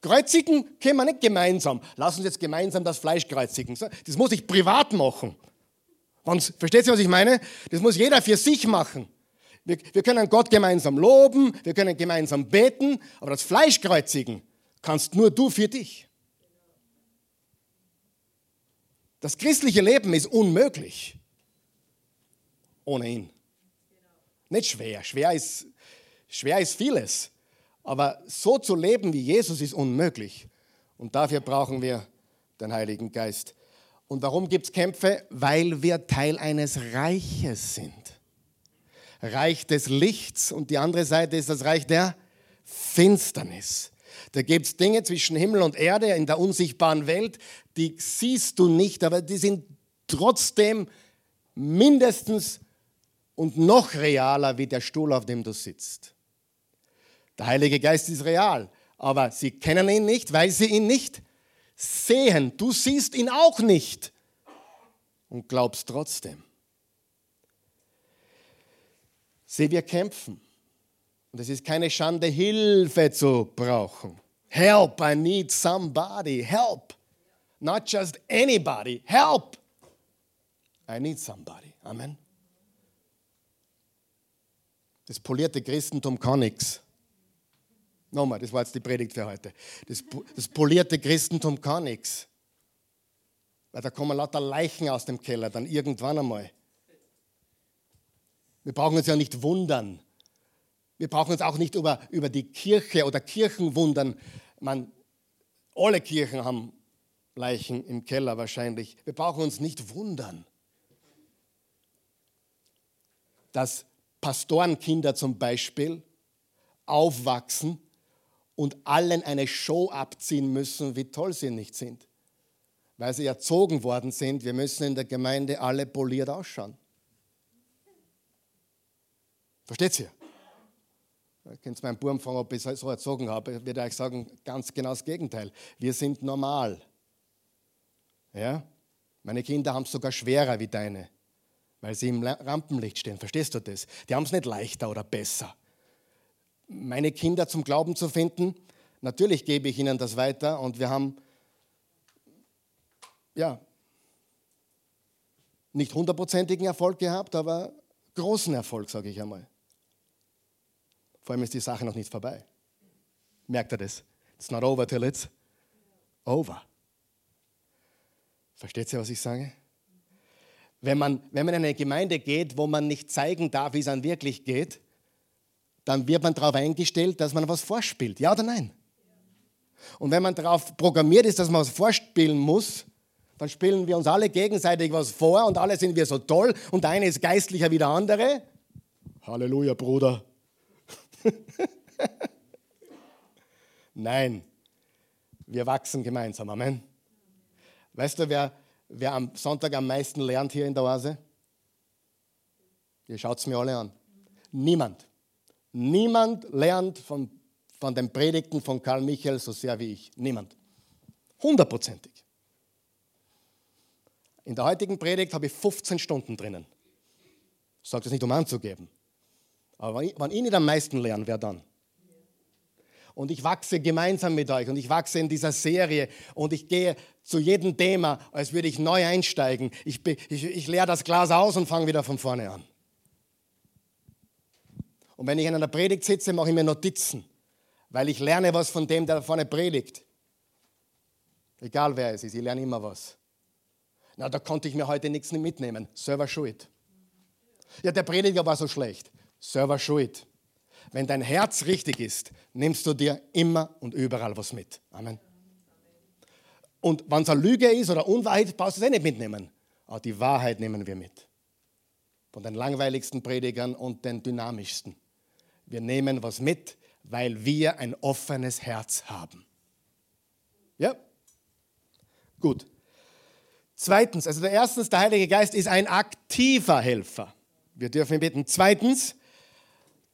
Kreuzigen können wir nicht gemeinsam. Lass uns jetzt gemeinsam das Fleisch kreuzigen. Das muss ich privat machen. versteht ihr, was ich meine? Das muss jeder für sich machen. Wir, wir können Gott gemeinsam loben, wir können gemeinsam beten, aber das Fleisch kreuzigen kannst nur du für dich. Das christliche Leben ist unmöglich ohne ihn. Nicht schwer. Schwer ist, schwer ist vieles. Aber so zu leben wie Jesus ist unmöglich. Und dafür brauchen wir den Heiligen Geist. Und warum gibt es Kämpfe? Weil wir Teil eines Reiches sind. Reich des Lichts und die andere Seite ist das Reich der Finsternis. Da gibt es Dinge zwischen Himmel und Erde in der unsichtbaren Welt, die siehst du nicht, aber die sind trotzdem mindestens und noch realer wie der Stuhl, auf dem du sitzt. Der Heilige Geist ist real, aber sie kennen ihn nicht, weil sie ihn nicht sehen. Du siehst ihn auch nicht und glaubst trotzdem. Sieh, wir kämpfen. Und es ist keine Schande, Hilfe zu brauchen. Help, I need somebody. Help. Not just anybody. Help. I need somebody. Amen. Das polierte Christentum kann nichts. Nochmal, das war jetzt die Predigt für heute. Das, das polierte Christentum kann nichts. Weil da kommen lauter Leichen aus dem Keller, dann irgendwann einmal. Wir brauchen uns ja nicht wundern. Wir brauchen uns auch nicht über, über die Kirche oder Kirchen wundern. Man, alle Kirchen haben Leichen im Keller wahrscheinlich. Wir brauchen uns nicht wundern, dass Pastorenkinder zum Beispiel aufwachsen und allen eine Show abziehen müssen, wie toll sie nicht sind. Weil sie erzogen worden sind, wir müssen in der Gemeinde alle poliert ausschauen. Versteht ihr? Ihr könnt meinen Buben fragen, ob ich so erzogen habe. Ich würde euch sagen, ganz genau das Gegenteil. Wir sind normal. Ja? Meine Kinder haben es sogar schwerer wie deine, weil sie im Rampenlicht stehen. Verstehst du das? Die haben es nicht leichter oder besser meine Kinder zum Glauben zu finden. Natürlich gebe ich ihnen das weiter und wir haben ja nicht hundertprozentigen Erfolg gehabt, aber großen Erfolg, sage ich einmal. Vor allem ist die Sache noch nicht vorbei. Merkt ihr das? It's not over till it's over. Versteht ihr, was ich sage? wenn man, wenn man in eine Gemeinde geht, wo man nicht zeigen darf, wie es dann wirklich geht, dann wird man darauf eingestellt, dass man was vorspielt. Ja oder nein? Und wenn man darauf programmiert ist, dass man was vorspielen muss, dann spielen wir uns alle gegenseitig was vor und alle sind wir so toll und der eine ist geistlicher wie der andere. Halleluja, Bruder. Nein, wir wachsen gemeinsam. Amen. Weißt du, wer, wer am Sonntag am meisten lernt hier in der Oase? Ihr schaut es mir alle an. Niemand. Niemand lernt von, von den Predigten von Karl Michael so sehr wie ich. Niemand. Hundertprozentig. In der heutigen Predigt habe ich 15 Stunden drinnen. Ich sage das nicht, um anzugeben. Aber wenn ich nicht am meisten lerne, wer dann? Und ich wachse gemeinsam mit euch und ich wachse in dieser Serie und ich gehe zu jedem Thema, als würde ich neu einsteigen. Ich, ich, ich leere das Glas aus und fange wieder von vorne an. Und wenn ich in einer Predigt sitze, mache ich mir Notizen, weil ich lerne was von dem, der da vorne predigt. Egal wer es ist, ich lerne immer was. Na, da konnte ich mir heute nichts mitnehmen. Server schuld. Ja, der Prediger war so schlecht. Server schuld. Wenn dein Herz richtig ist, nimmst du dir immer und überall was mit. Amen. Und wenn es eine Lüge ist oder Unwahrheit, brauchst du es eh nicht mitnehmen. Aber die Wahrheit nehmen wir mit. Von den langweiligsten Predigern und den dynamischsten. Wir nehmen was mit, weil wir ein offenes Herz haben. Ja? Gut. Zweitens, also der erstens, der Heilige Geist ist ein aktiver Helfer. Wir dürfen ihn bitten. Zweitens,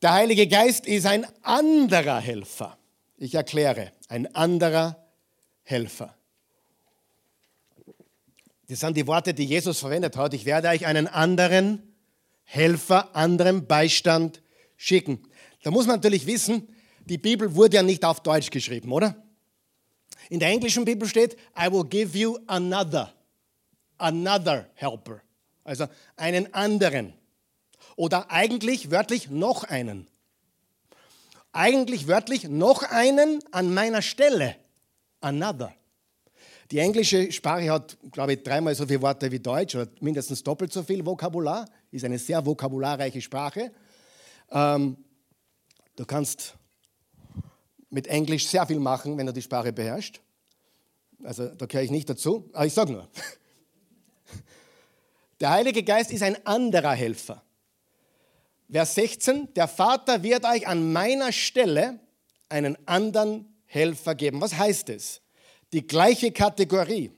der Heilige Geist ist ein anderer Helfer. Ich erkläre, ein anderer Helfer. Das sind die Worte, die Jesus verwendet hat. Ich werde euch einen anderen Helfer, anderen Beistand schicken. Da muss man natürlich wissen, die Bibel wurde ja nicht auf Deutsch geschrieben, oder? In der englischen Bibel steht, I will give you another, another helper. Also einen anderen. Oder eigentlich wörtlich noch einen. Eigentlich wörtlich noch einen an meiner Stelle. Another. Die englische Sprache hat, glaube ich, dreimal so viele Worte wie Deutsch oder mindestens doppelt so viel Vokabular. Ist eine sehr vokabularreiche Sprache. Ähm, du kannst mit Englisch sehr viel machen, wenn du die Sprache beherrschst. Also da gehöre ich nicht dazu, aber ich sage nur. Der Heilige Geist ist ein anderer Helfer. Vers 16, der Vater wird euch an meiner Stelle einen anderen Helfer geben. Was heißt es? Die gleiche Kategorie.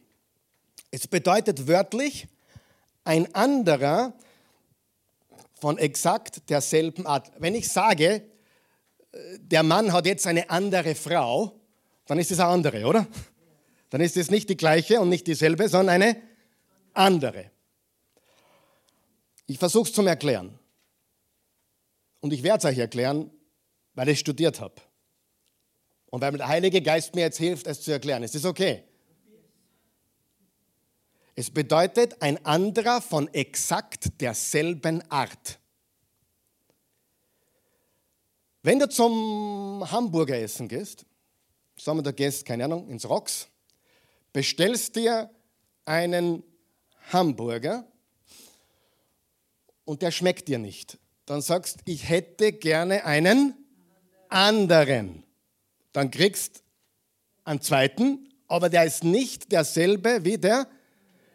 Es bedeutet wörtlich ein anderer von exakt derselben Art. Wenn ich sage, äh, der Mann hat jetzt eine andere Frau, dann ist es eine andere, oder? Dann ist es nicht die gleiche und nicht dieselbe, sondern eine andere. Ich versuche es zum Erklären. Und ich werde es euch erklären, weil ich studiert habe. Und weil der Heilige Geist mir jetzt hilft, es zu erklären. Ist das okay? Es bedeutet ein anderer von exakt derselben Art. Wenn du zum Hamburger essen gehst, sagen wir, du gehst, keine Ahnung, ins Rocks, bestellst dir einen Hamburger und der schmeckt dir nicht dann sagst, ich hätte gerne einen anderen. Dann kriegst einen zweiten, aber der ist nicht derselbe wie der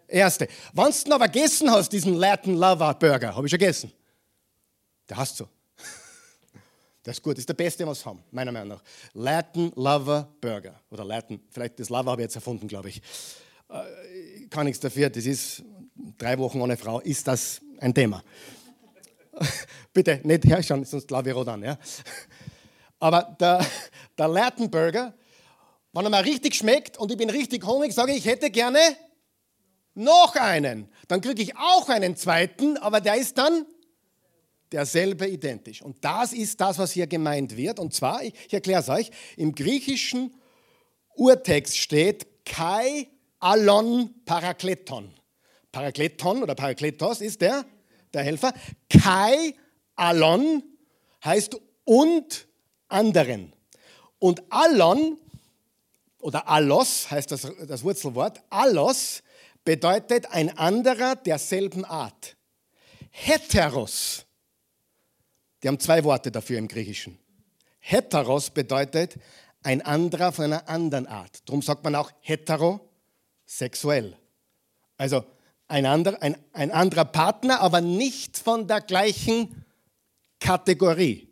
erste. Wenn du aber gegessen hast, diesen Latin Lover Burger, habe ich schon gegessen. Der hast du. Das ist gut, das ist der beste, was wir haben, meiner Meinung nach. Latin Lover Burger. Oder Latin, vielleicht das Lover habe ich jetzt erfunden, glaube ich. Äh, kann nichts dafür, das ist drei Wochen ohne Frau, ist das ein Thema. Bitte nicht herschauen, sonst glaube ich an. Ja? Aber der, der Lertenburger, wenn er mir richtig schmeckt und ich bin richtig hungrig, sage ich, ich hätte gerne noch einen. Dann kriege ich auch einen zweiten, aber der ist dann derselbe identisch. Und das ist das, was hier gemeint wird. Und zwar, ich, ich erkläre es euch, im griechischen Urtext steht Kai Alon Parakleton. Parakleton oder Parakletos ist der der Helfer. Kai Alon heißt und anderen. Und Alon oder Allos heißt das, das Wurzelwort. Allos bedeutet ein anderer derselben Art. Heteros, die haben zwei Worte dafür im Griechischen. Heteros bedeutet ein anderer von einer anderen Art. Darum sagt man auch heterosexuell. Also ein, anderer, ein, ein anderer Partner, aber nicht von der gleichen Kategorie.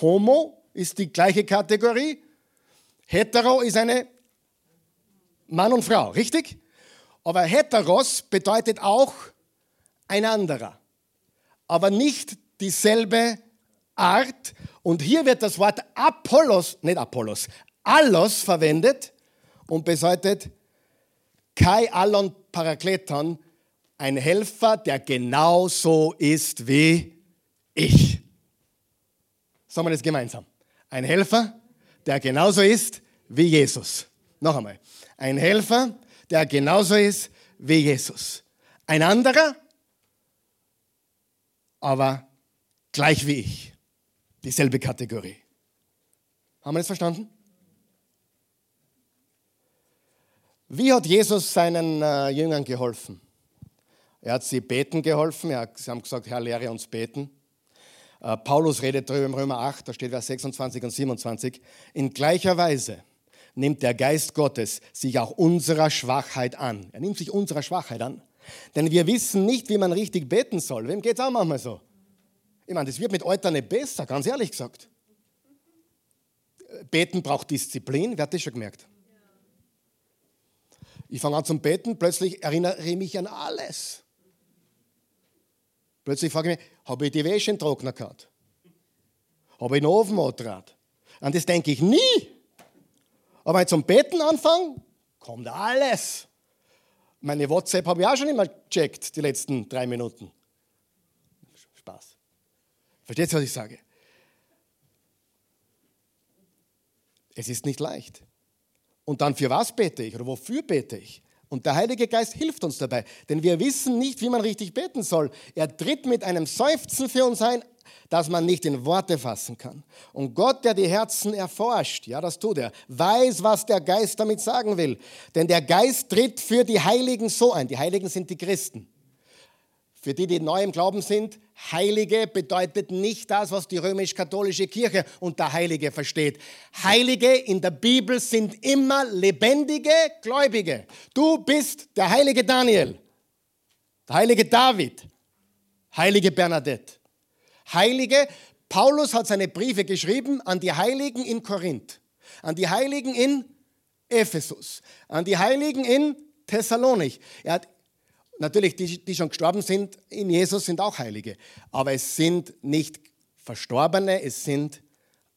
Homo ist die gleiche Kategorie. Hetero ist eine Mann und Frau, richtig? Aber heteros bedeutet auch ein anderer, aber nicht dieselbe Art. Und hier wird das Wort Apollos, nicht Apollos, Allos verwendet und bedeutet Kai Allon Parakleton, ein Helfer, der genauso ist wie ich. Sagen wir das gemeinsam. Ein Helfer, der genauso ist wie Jesus. Noch einmal. Ein Helfer, der genauso ist wie Jesus. Ein anderer, aber gleich wie ich. Dieselbe Kategorie. Haben wir das verstanden? Wie hat Jesus seinen äh, Jüngern geholfen? Er hat sie beten geholfen. Er, sie haben gesagt, Herr, lehre uns beten. Äh, Paulus redet darüber im Römer 8, da steht Vers 26 und 27. In gleicher Weise nimmt der Geist Gottes sich auch unserer Schwachheit an. Er nimmt sich unserer Schwachheit an. Denn wir wissen nicht, wie man richtig beten soll. Wem geht es auch manchmal so? Ich meine, das wird mit Alter nicht besser, ganz ehrlich gesagt. Beten braucht Disziplin, wer hat das schon gemerkt? Ich fange an zum Beten, plötzlich erinnere ich mich an alles. Plötzlich frage ich mich, habe ich die Wäsche den Trockner gehabt? Habe ich den Ofen angetragen? An das denke ich nie. Aber wenn ich zum Beten anfange, kommt alles. Meine WhatsApp habe ich auch schon immer gecheckt, die letzten drei Minuten. Spaß. Versteht ihr, was ich sage? Es ist nicht leicht. Und dann für was bete ich oder wofür bete ich? Und der Heilige Geist hilft uns dabei, denn wir wissen nicht, wie man richtig beten soll. Er tritt mit einem Seufzen für uns ein, das man nicht in Worte fassen kann. Und Gott, der die Herzen erforscht, ja, das tut er, weiß, was der Geist damit sagen will. Denn der Geist tritt für die Heiligen so ein. Die Heiligen sind die Christen. Für die, die neu im Glauben sind, Heilige bedeutet nicht das, was die römisch-katholische Kirche unter Heilige versteht. Heilige in der Bibel sind immer lebendige Gläubige. Du bist der heilige Daniel, der heilige David, heilige Bernadette. Heilige, Paulus hat seine Briefe geschrieben an die Heiligen in Korinth, an die Heiligen in Ephesus, an die Heiligen in Thessalonik. Er hat Natürlich, die, die schon gestorben sind in Jesus, sind auch Heilige. Aber es sind nicht Verstorbene, es sind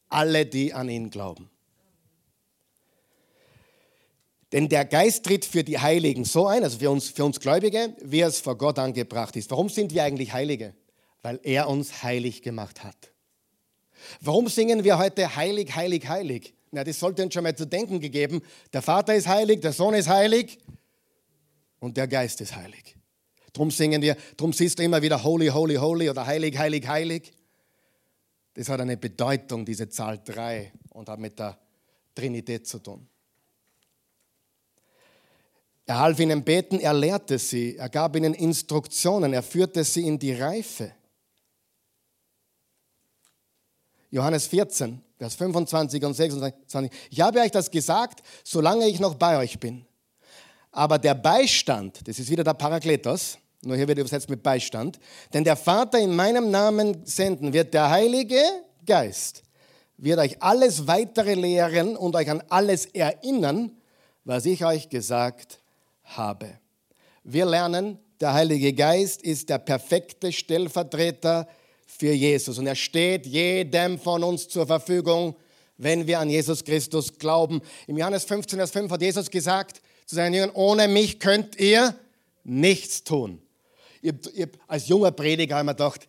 alle, die an ihn glauben. Denn der Geist tritt für die Heiligen so ein, also für uns, für uns Gläubige, wie es vor Gott angebracht ist. Warum sind wir eigentlich Heilige? Weil er uns heilig gemacht hat. Warum singen wir heute heilig, heilig, heilig? Na, das sollte uns schon mal zu denken gegeben. Der Vater ist heilig, der Sohn ist heilig und der Geist ist heilig. Drum singen wir, drum siehst du immer wieder Holy, Holy, Holy oder Heilig, Heilig, Heilig. Das hat eine Bedeutung, diese Zahl 3 und hat mit der Trinität zu tun. Er half ihnen beten, er lehrte sie, er gab ihnen Instruktionen, er führte sie in die Reife. Johannes 14, Vers 25 und 26. Ich habe euch das gesagt, solange ich noch bei euch bin. Aber der Beistand, das ist wieder der Parakletos, nur hier wird übersetzt mit Beistand. Denn der Vater in meinem Namen senden wird, der Heilige Geist, wird euch alles weitere lehren und euch an alles erinnern, was ich euch gesagt habe. Wir lernen, der Heilige Geist ist der perfekte Stellvertreter für Jesus und er steht jedem von uns zur Verfügung, wenn wir an Jesus Christus glauben. Im Johannes 15, Vers 5 hat Jesus gesagt zu seinen Jüngern, ohne mich könnt ihr nichts tun ich, ich, als junger Prediger habe ich mir gedacht,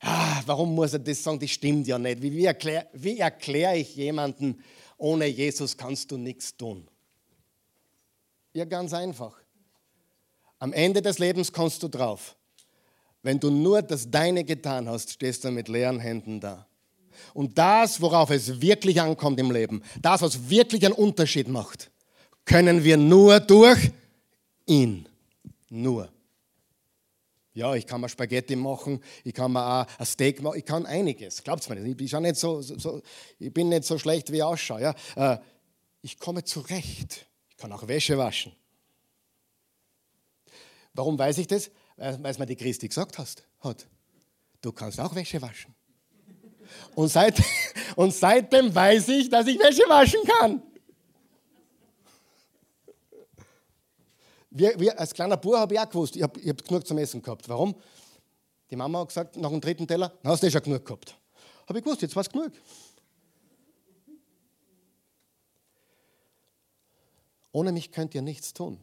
ah, warum muss er das sagen? Das stimmt ja nicht. Wie, wie erkläre erklär ich jemanden, ohne Jesus kannst du nichts tun? Ja, ganz einfach. Am Ende des Lebens kommst du drauf. Wenn du nur das Deine getan hast, stehst du mit leeren Händen da. Und das, worauf es wirklich ankommt im Leben, das, was wirklich einen Unterschied macht, können wir nur durch ihn Nur. Ja, ich kann mal Spaghetti machen, ich kann mal ein Steak machen, ich kann einiges. Glaubt mir nicht, ich bin, nicht so, so, ich bin nicht so schlecht, wie ich ausschaue. Ja? Äh, ich komme zurecht. Ich kann auch Wäsche waschen. Warum weiß ich das? Weil es mir die Christi gesagt hast, hat. Du kannst auch Wäsche waschen. Und, seit, und seitdem weiß ich, dass ich Wäsche waschen kann. Wir, wir, als kleiner Bub habe ich auch gewusst, ich habe hab genug zum Essen gehabt. Warum? Die Mama hat gesagt, nach dem dritten Teller, hast du eh schon genug gehabt. Habe ich gewusst, jetzt war es genug. Ohne mich könnt ihr nichts tun.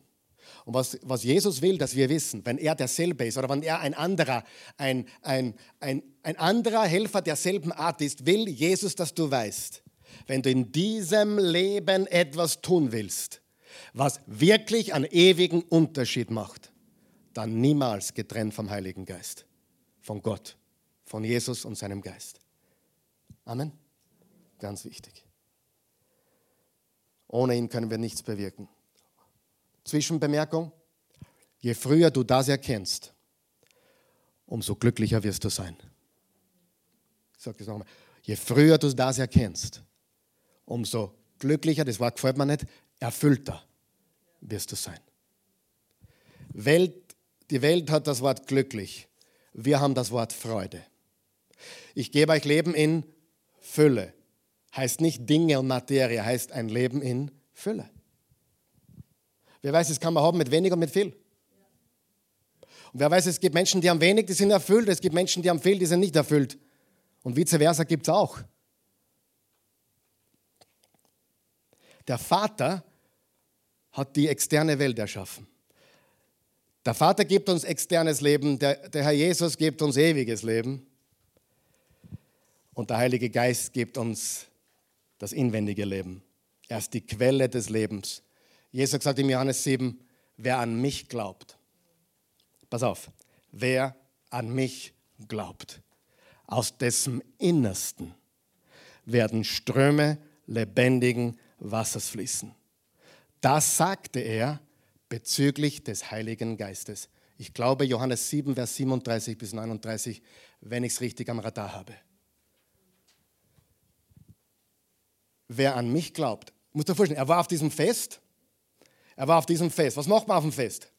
Und was, was Jesus will, dass wir wissen, wenn er derselbe ist oder wenn er ein anderer, ein, ein, ein, ein anderer Helfer derselben Art ist, will Jesus, dass du weißt, wenn du in diesem Leben etwas tun willst, was wirklich einen ewigen Unterschied macht, dann niemals getrennt vom Heiligen Geist, von Gott, von Jesus und seinem Geist. Amen. Ganz wichtig. Ohne ihn können wir nichts bewirken. Zwischenbemerkung, je früher du das erkennst, umso glücklicher wirst du sein. Ich sage das nochmal. Je früher du das erkennst, umso glücklicher, das Wort gefällt mir nicht, erfüllter wirst du sein. Welt, die Welt hat das Wort glücklich. Wir haben das Wort Freude. Ich gebe euch Leben in Fülle. Heißt nicht Dinge und Materie, heißt ein Leben in Fülle. Wer weiß, es kann man haben mit wenig und mit viel. Und wer weiß, es gibt Menschen, die haben wenig, die sind erfüllt. Es gibt Menschen, die haben viel, die sind nicht erfüllt. Und vice versa gibt es auch. Der Vater hat die externe Welt erschaffen. Der Vater gibt uns externes Leben, der, der Herr Jesus gibt uns ewiges Leben und der Heilige Geist gibt uns das inwendige Leben. Er ist die Quelle des Lebens. Jesus sagt in Johannes 7, wer an mich glaubt, pass auf, wer an mich glaubt, aus dessen Innersten werden Ströme lebendigen Wassers fließen. Das sagte er bezüglich des Heiligen Geistes. Ich glaube Johannes 7, Vers 37 bis 39, wenn ich es richtig am Radar habe. Wer an mich glaubt, muss dir vorstellen, er war auf diesem Fest. Er war auf diesem Fest. Was macht man auf dem Fest?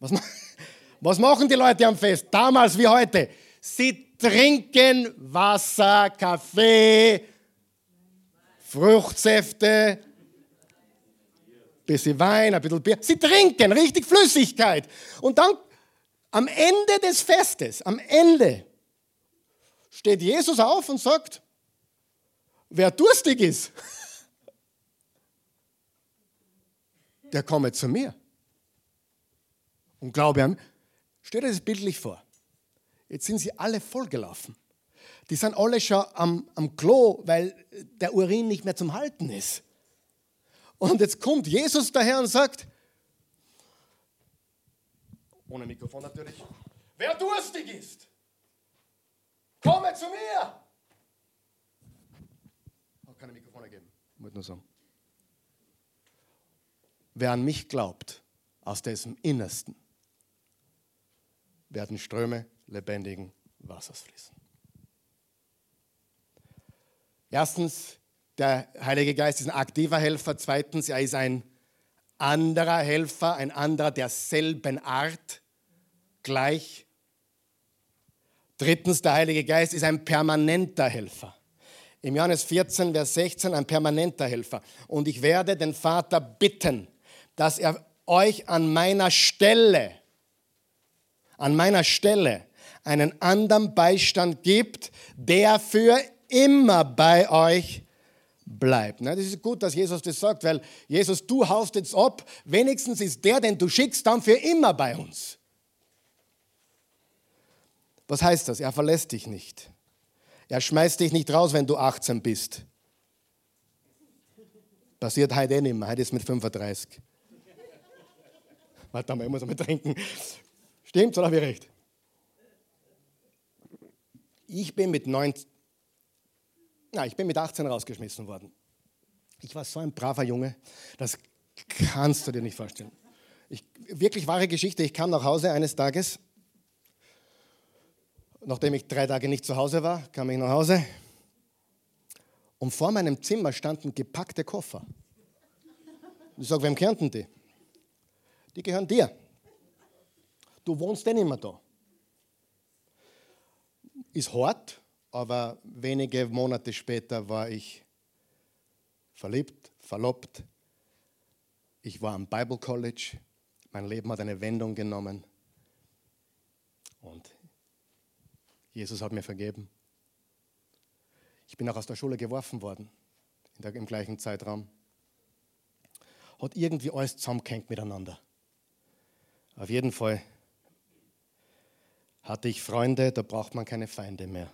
Was, was machen die Leute am Fest? Damals wie heute. Sie trinken Wasser, Kaffee, Fruchtsäfte, bisschen Wein, ein bisschen Bier. Sie trinken richtig Flüssigkeit. Und dann am Ende des Festes, am Ende, steht Jesus auf und sagt, wer durstig ist, der komme zu mir. Und glaube an, stell dir das bildlich vor. Jetzt sind sie alle vollgelaufen. Die sind alle schon am, am Klo, weil der Urin nicht mehr zum Halten ist. Und jetzt kommt Jesus daher und sagt, ohne Mikrofon natürlich, wer durstig ist, komme zu mir. Hat keine Mikrofone geben, wollte nur sagen. Wer an mich glaubt, aus dessen Innersten werden Ströme lebendigen Wassers fließen. Erstens, der Heilige Geist ist ein aktiver Helfer. Zweitens, er ist ein anderer Helfer, ein anderer derselben Art, gleich. Drittens, der Heilige Geist ist ein permanenter Helfer. Im Johannes 14, Vers 16 ein permanenter Helfer. Und ich werde den Vater bitten, dass er euch an meiner Stelle, an meiner Stelle einen anderen Beistand gibt, der für immer bei euch bleibt. Das ist gut, dass Jesus das sagt, weil Jesus, du haust jetzt ab, wenigstens ist der, den du schickst, dann für immer bei uns. Was heißt das? Er verlässt dich nicht. Er schmeißt dich nicht raus, wenn du 18 bist. Passiert heute eh nicht mehr, heute ist mit 35. Warte mal, ich muss einmal trinken. Stimmt, oder habe ich recht? Ich bin mit 19, na, ich bin mit 18 rausgeschmissen worden. Ich war so ein braver Junge, das kannst du dir nicht vorstellen. Ich, wirklich wahre Geschichte. Ich kam nach Hause eines Tages, nachdem ich drei Tage nicht zu Hause war, kam ich nach Hause und vor meinem Zimmer standen gepackte Koffer. Ich sage, wem gehören die? Die gehören dir. Du wohnst denn immer da. Ist hart, aber wenige Monate später war ich verliebt, verlobt. Ich war am Bible College. Mein Leben hat eine Wendung genommen. Und Jesus hat mir vergeben. Ich bin auch aus der Schule geworfen worden, der, im gleichen Zeitraum. Hat irgendwie alles zusammengehängt miteinander. Auf jeden Fall hatte ich Freunde, da braucht man keine Feinde mehr.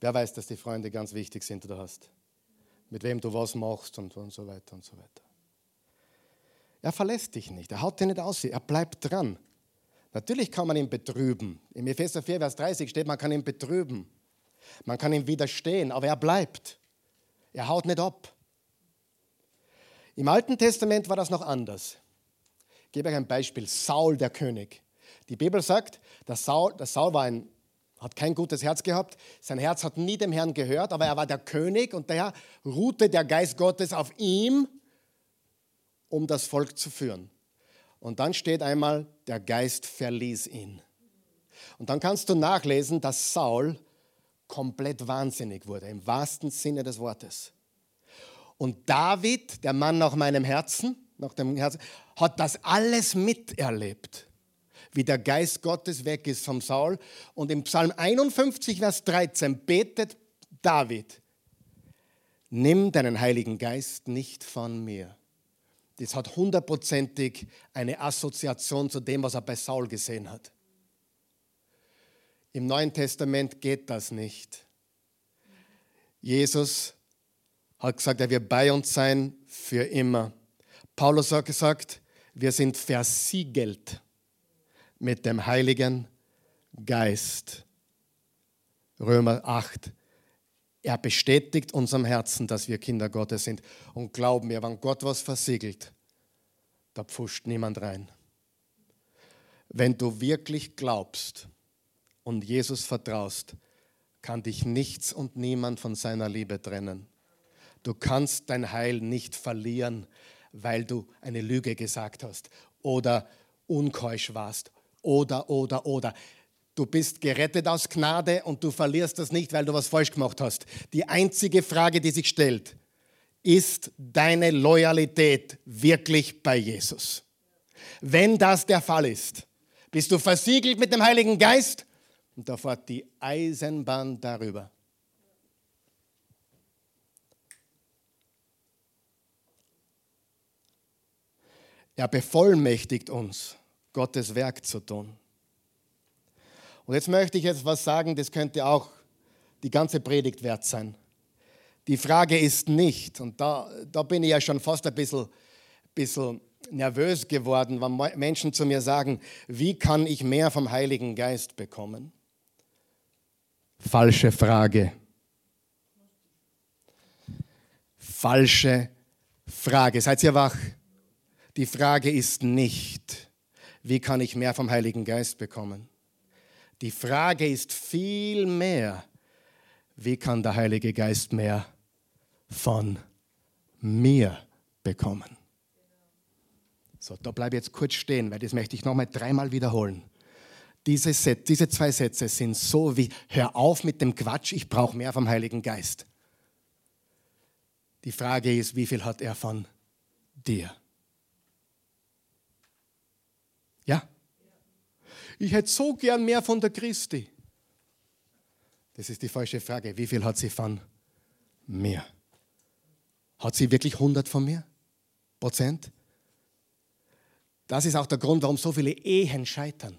Wer weiß, dass die Freunde ganz wichtig sind, die du hast. Mit wem du was machst und, und so weiter und so weiter. Er verlässt dich nicht, er haut dich nicht aus, er bleibt dran. Natürlich kann man ihn betrüben. Im Epheser 4, Vers 30 steht, man kann ihn betrüben. Man kann ihm widerstehen, aber er bleibt. Er haut nicht ab. Im Alten Testament war das noch anders. Ich gebe euch ein Beispiel. Saul, der König. Die Bibel sagt, dass Saul, dass Saul war ein hat kein gutes Herz gehabt. Sein Herz hat nie dem Herrn gehört, aber er war der König und daher ruhte der Geist Gottes auf ihm, um das Volk zu führen. Und dann steht einmal, der Geist verließ ihn. Und dann kannst du nachlesen, dass Saul komplett wahnsinnig wurde, im wahrsten Sinne des Wortes. Und David, der Mann nach meinem Herzen, nach dem Herzen, hat das alles miterlebt wie der Geist Gottes weg ist vom Saul. Und im Psalm 51, Vers 13 betet David, nimm deinen Heiligen Geist nicht von mir. Das hat hundertprozentig eine Assoziation zu dem, was er bei Saul gesehen hat. Im Neuen Testament geht das nicht. Jesus hat gesagt, er wird bei uns sein für immer. Paulus hat gesagt, wir sind versiegelt mit dem Heiligen Geist. Römer 8. Er bestätigt unserem Herzen, dass wir Kinder Gottes sind. Und glauben mir, wenn Gott was versiegelt, da pfuscht niemand rein. Wenn du wirklich glaubst und Jesus vertraust, kann dich nichts und niemand von seiner Liebe trennen. Du kannst dein Heil nicht verlieren, weil du eine Lüge gesagt hast oder unkeusch warst oder, oder, oder. Du bist gerettet aus Gnade und du verlierst das nicht, weil du was falsch gemacht hast. Die einzige Frage, die sich stellt, ist deine Loyalität wirklich bei Jesus? Wenn das der Fall ist, bist du versiegelt mit dem Heiligen Geist und da fährt die Eisenbahn darüber. Er bevollmächtigt uns. Gottes Werk zu tun. Und jetzt möchte ich jetzt was sagen, das könnte auch die ganze Predigt wert sein. Die Frage ist nicht, und da, da bin ich ja schon fast ein bisschen, bisschen nervös geworden, wenn Menschen zu mir sagen, wie kann ich mehr vom Heiligen Geist bekommen? Falsche Frage. Falsche Frage. Seid ihr wach? Die Frage ist nicht, wie kann ich mehr vom Heiligen Geist bekommen? Die Frage ist viel mehr, wie kann der Heilige Geist mehr von mir bekommen? So, da bleibe ich jetzt kurz stehen, weil das möchte ich nochmal dreimal wiederholen. Diese, Set, diese zwei Sätze sind so wie, hör auf mit dem Quatsch, ich brauche mehr vom Heiligen Geist. Die Frage ist, wie viel hat er von dir? Ja? Ich hätte so gern mehr von der Christi. Das ist die falsche Frage. Wie viel hat sie von mir? Hat sie wirklich 100 von mir? Prozent? Das ist auch der Grund, warum so viele Ehen scheitern.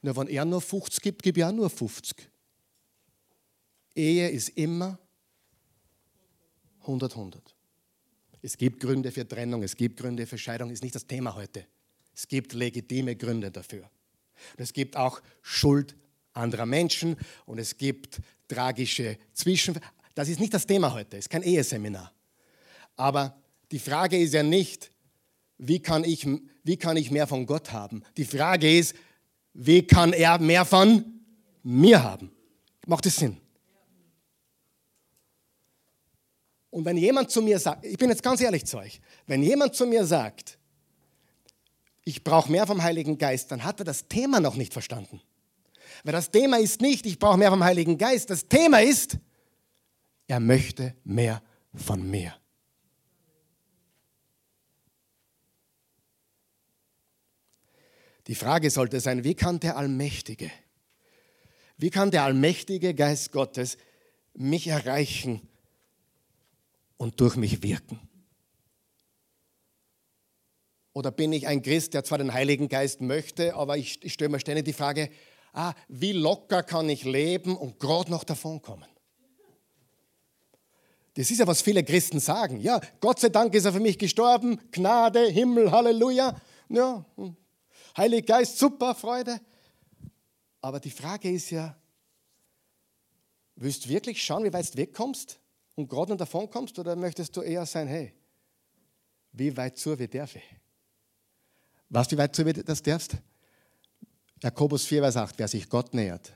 Nur wenn er nur 50 gibt, gebe ich auch nur 50. Ehe ist immer 100, 100. Es gibt Gründe für Trennung, es gibt Gründe für Scheidung, ist nicht das Thema heute. Es gibt legitime Gründe dafür. Und es gibt auch Schuld anderer Menschen und es gibt tragische Zwischen. Das ist nicht das Thema heute, es ist kein Eheseminar. Aber die Frage ist ja nicht, wie kann ich, wie kann ich mehr von Gott haben? Die Frage ist, wie kann er mehr von mir haben? Macht es Sinn? Und wenn jemand zu mir sagt, ich bin jetzt ganz ehrlich zu euch, wenn jemand zu mir sagt, ich brauche mehr vom Heiligen Geist, dann hat er das Thema noch nicht verstanden. Weil das Thema ist nicht, ich brauche mehr vom Heiligen Geist, das Thema ist, er möchte mehr von mir. Die Frage sollte sein, wie kann der Allmächtige, wie kann der allmächtige Geist Gottes mich erreichen und durch mich wirken? Oder bin ich ein Christ, der zwar den Heiligen Geist möchte, aber ich, ich stelle mir ständig die Frage, ah, wie locker kann ich leben und gerade noch davon kommen? Das ist ja, was viele Christen sagen. Ja, Gott sei Dank ist er für mich gestorben. Gnade, Himmel, Halleluja. Ja, hm. Heiliger Geist, super, Freude. Aber die Frage ist ja, willst du wirklich schauen, wie weit du wegkommst und gerade noch davon kommst? Oder möchtest du eher sein, hey, wie weit zu wie darf ich? Weißt du, wie weit wie das darfst? Jakobus 4, Vers 8, wer sich Gott nähert,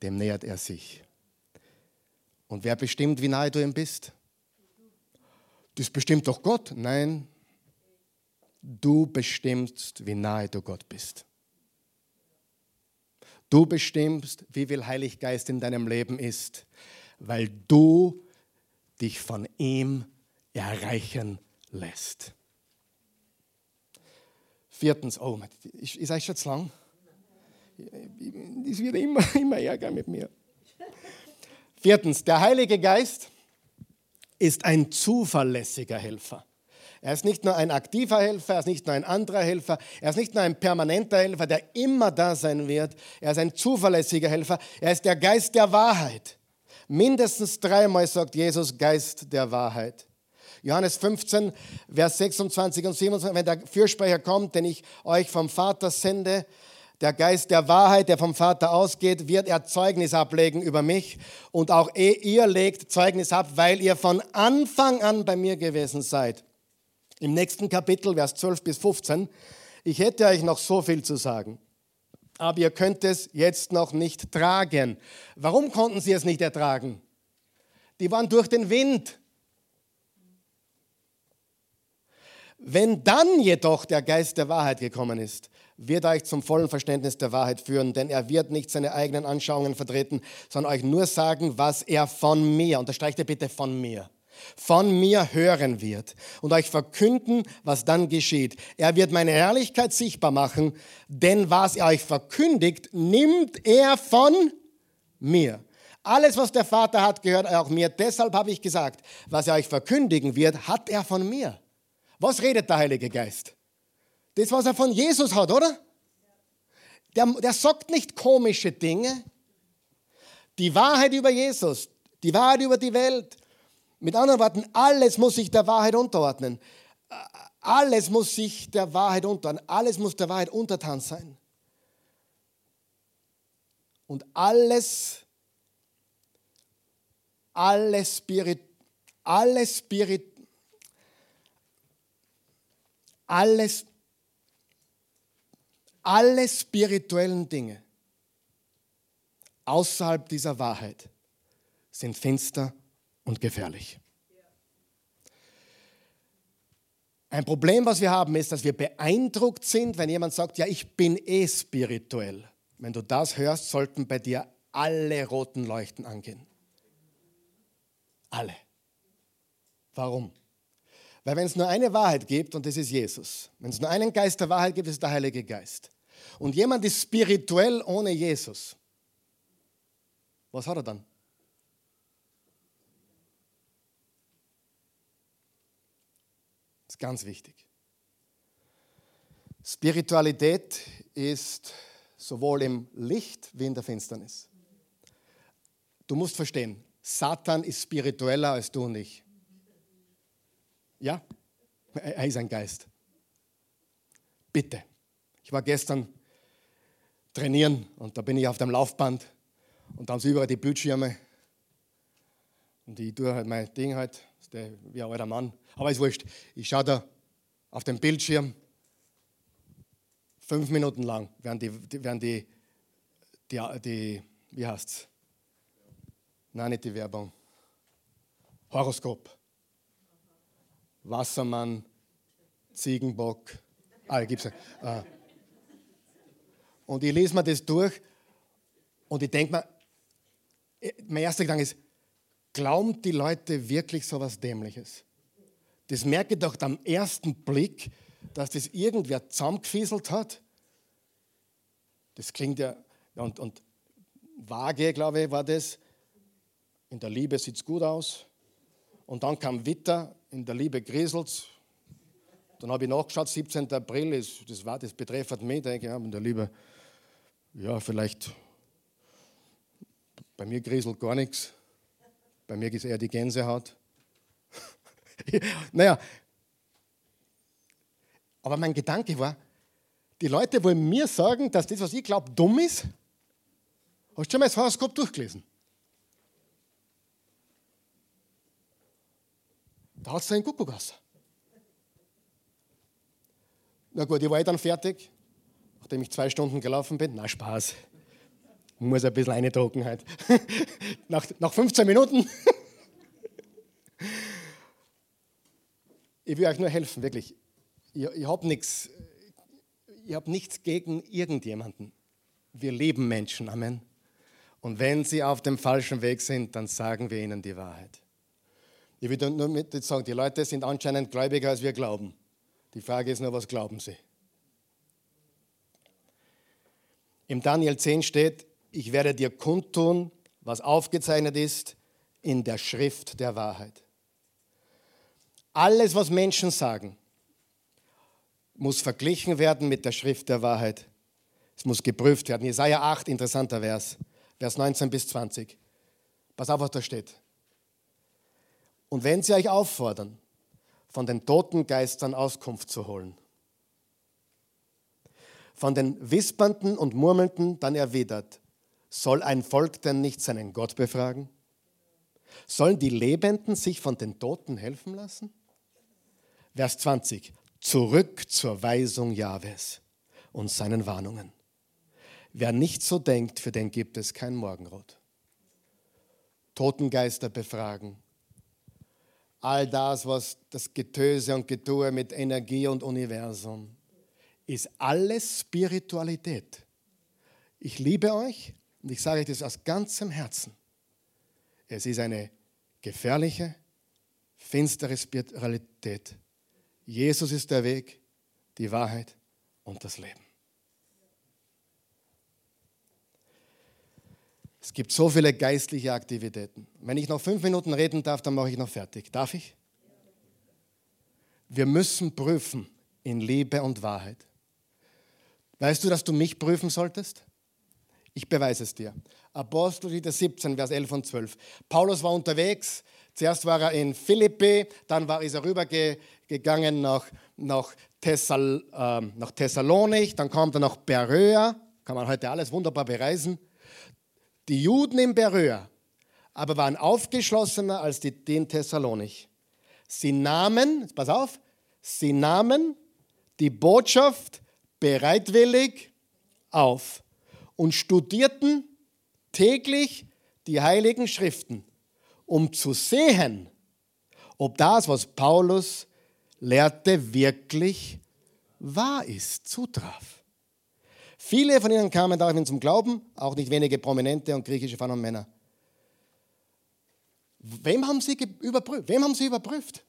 dem nähert er sich. Und wer bestimmt, wie nahe du ihm bist? Das bestimmt doch Gott. Nein, du bestimmst, wie nahe du Gott bist. Du bestimmst, wie viel Heiliggeist in deinem Leben ist, weil du dich von ihm erreichen lässt. Viertens, oh, ist euch schon zu lang? Es wird immer, immer Ärger mit mir. Viertens, der Heilige Geist ist ein zuverlässiger Helfer. Er ist nicht nur ein aktiver Helfer, er ist nicht nur ein anderer Helfer, er ist nicht nur ein permanenter Helfer, der immer da sein wird. Er ist ein zuverlässiger Helfer. Er ist der Geist der Wahrheit. Mindestens dreimal sagt Jesus Geist der Wahrheit. Johannes 15, Vers 26 und 27, wenn der Fürsprecher kommt, den ich euch vom Vater sende, der Geist der Wahrheit, der vom Vater ausgeht, wird er Zeugnis ablegen über mich. Und auch ihr legt Zeugnis ab, weil ihr von Anfang an bei mir gewesen seid. Im nächsten Kapitel, Vers 12 bis 15, ich hätte euch noch so viel zu sagen, aber ihr könnt es jetzt noch nicht tragen. Warum konnten sie es nicht ertragen? Die waren durch den Wind. Wenn dann jedoch der Geist der Wahrheit gekommen ist, wird euch zum vollen Verständnis der Wahrheit führen, denn er wird nicht seine eigenen Anschauungen vertreten, sondern euch nur sagen, was er von mir, unterstreicht er bitte von mir, von mir hören wird und euch verkünden, was dann geschieht. Er wird meine Herrlichkeit sichtbar machen, denn was er euch verkündigt, nimmt er von mir. Alles, was der Vater hat, gehört auch mir. Deshalb habe ich gesagt, was er euch verkündigen wird, hat er von mir. Was redet der Heilige Geist? Das, was er von Jesus hat, oder? Der, der sagt nicht komische Dinge. Die Wahrheit über Jesus, die Wahrheit über die Welt. Mit anderen Worten, alles muss sich der Wahrheit unterordnen. Alles muss sich der Wahrheit unterordnen. Alles muss der Wahrheit untertan sein. Und alles, alles Spirit, alles Spirit, alles alle spirituellen Dinge außerhalb dieser Wahrheit sind finster und gefährlich. Ein Problem, was wir haben, ist, dass wir beeindruckt sind, wenn jemand sagt, ja, ich bin eh spirituell. Wenn du das hörst, sollten bei dir alle roten Leuchten angehen. Alle. Warum? Weil wenn es nur eine Wahrheit gibt, und das ist Jesus, wenn es nur einen Geist der Wahrheit gibt, ist der Heilige Geist. Und jemand ist spirituell ohne Jesus. Was hat er dann? Das ist ganz wichtig. Spiritualität ist sowohl im Licht wie in der Finsternis. Du musst verstehen, Satan ist spiritueller als du und ich. Ja, er ist ein Geist. Bitte. Ich war gestern trainieren und da bin ich auf dem Laufband und dann sind überall die Bildschirme und ich tue halt mein Ding halt wie ein alter Mann. Aber ist wurscht. Ich schaue da auf dem Bildschirm. Fünf Minuten lang werden die, die, werden die, die, die wie heißt's? Nein, nicht die Werbung. Horoskop. Wassermann, Ziegenbock. Ah, gibt's. Ah. Und ich lese mir das durch und ich denke mir, mein erster Gedanke ist, glauben die Leute wirklich so was Dämliches? Das merke ich doch am ersten Blick, dass das irgendwer zusammengefieselt hat. Das klingt ja, und, und vage, glaube ich, war das. In der Liebe sieht es gut aus. Und dann kam Witter, in der Liebe grieselt Dann habe ich nachgeschaut, 17. April, ist, das, war, das betreffend mich, denke ich, in der Liebe, ja, vielleicht, bei mir grieselt gar nichts. Bei mir ist eher die Gänsehaut. naja, aber mein Gedanke war, die Leute wollen mir sagen, dass das, was ich glaube, dumm ist. Hast du schon mal das Horoskop durchgelesen? Da hat es einen Kuckuckgasser. Na gut, ich war dann fertig, nachdem ich zwei Stunden gelaufen bin. Na, Spaß. Ich muss ein bisschen eindrucken heute. nach, nach 15 Minuten. ich will euch nur helfen, wirklich. Ich, ich habe nichts ich hab nichts gegen irgendjemanden. Wir lieben Menschen, Amen. Und wenn sie auf dem falschen Weg sind, dann sagen wir ihnen die Wahrheit. Ich will nur mit sagen, die Leute sind anscheinend gläubiger, als wir glauben. Die Frage ist nur, was glauben sie? Im Daniel 10 steht, ich werde dir kundtun, was aufgezeichnet ist in der Schrift der Wahrheit. Alles, was Menschen sagen, muss verglichen werden mit der Schrift der Wahrheit. Es muss geprüft werden. Jesaja 8, interessanter Vers, Vers 19 bis 20. Pass auf, was da steht. Und wenn sie euch auffordern, von den toten Geistern Auskunft zu holen, von den Wispernden und Murmelnden dann erwidert, soll ein Volk denn nicht seinen Gott befragen? Sollen die Lebenden sich von den Toten helfen lassen? Vers 20. Zurück zur Weisung Jahwes und seinen Warnungen. Wer nicht so denkt, für den gibt es kein Morgenrot. Totengeister befragen, all das, was das Getöse und Getue mit Energie und Universum, ist alles Spiritualität. Ich liebe euch und ich sage euch das aus ganzem Herzen. Es ist eine gefährliche, finstere Spiritualität. Jesus ist der Weg, die Wahrheit und das Leben. Es gibt so viele geistliche Aktivitäten. Wenn ich noch fünf Minuten reden darf, dann mache ich noch fertig. Darf ich? Wir müssen prüfen in Liebe und Wahrheit. Weißt du, dass du mich prüfen solltest? Ich beweise es dir. Apostelgeschichte 17, Vers 11 und 12. Paulus war unterwegs. Zuerst war er in Philippi, dann war, ist er rübergegangen nach, nach, Thessal, äh, nach Thessalonik, dann kam er nach Beröa. Kann man heute alles wunderbar bereisen. Die Juden in Beröa aber waren aufgeschlossener als die, die in Thessalonich. Sie nahmen, pass auf, sie nahmen die Botschaft bereitwillig auf und studierten täglich die heiligen Schriften, um zu sehen, ob das, was Paulus lehrte, wirklich wahr ist, zutraf. Viele von ihnen kamen daraufhin zum Glauben, auch nicht wenige prominente und griechische Frauen und Männer. Wem haben sie überprüft? Wem haben sie überprüft?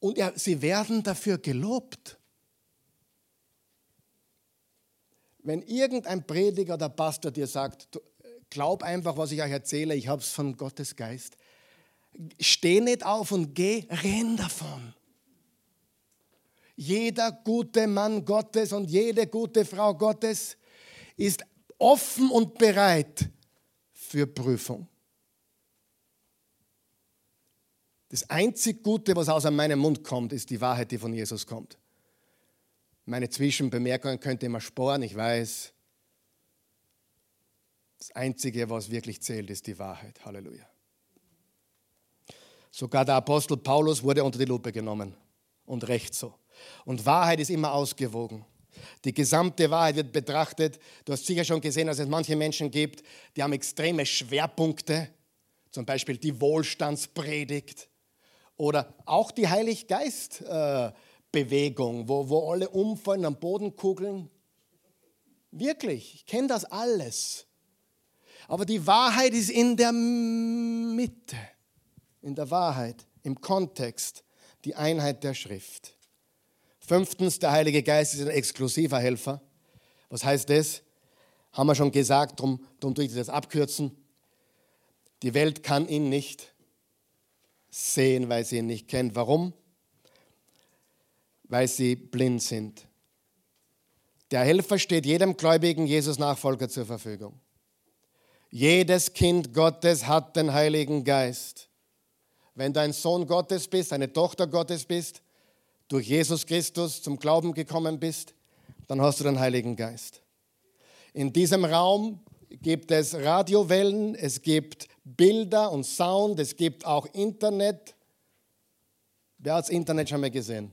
Und ja, sie werden dafür gelobt. Wenn irgendein Prediger oder Pastor dir sagt, glaub einfach, was ich euch erzähle, ich habe es von Gottes Geist, steh nicht auf und geh, renn davon. Jeder gute Mann Gottes und jede gute Frau Gottes ist offen und bereit für Prüfung. Das einzig Gute, was aus meinem Mund kommt, ist die Wahrheit, die von Jesus kommt. Meine Zwischenbemerkungen könnt ihr immer sporen, ich weiß. Das Einzige, was wirklich zählt, ist die Wahrheit. Halleluja. Sogar der Apostel Paulus wurde unter die Lupe genommen. Und recht so. Und Wahrheit ist immer ausgewogen. Die gesamte Wahrheit wird betrachtet. Du hast sicher schon gesehen, dass es manche Menschen gibt, die haben extreme Schwerpunkte. Zum Beispiel die Wohlstandspredigt oder auch die Heiliggeist-Bewegung, wo, wo alle umfallen, am Boden kugeln. Wirklich, ich kenne das alles. Aber die Wahrheit ist in der Mitte, in der Wahrheit, im Kontext, die Einheit der Schrift. Fünftens, der Heilige Geist ist ein exklusiver Helfer. Was heißt das? Haben wir schon gesagt, darum, tue ich das abkürzen. Die Welt kann ihn nicht sehen, weil sie ihn nicht kennt. Warum? Weil sie blind sind. Der Helfer steht jedem gläubigen Jesus-Nachfolger zur Verfügung. Jedes Kind Gottes hat den Heiligen Geist. Wenn du ein Sohn Gottes bist, eine Tochter Gottes bist, durch Jesus Christus zum Glauben gekommen bist, dann hast du den Heiligen Geist. In diesem Raum gibt es Radiowellen, es gibt Bilder und Sound, es gibt auch Internet. Wer hat das Internet schon mal gesehen?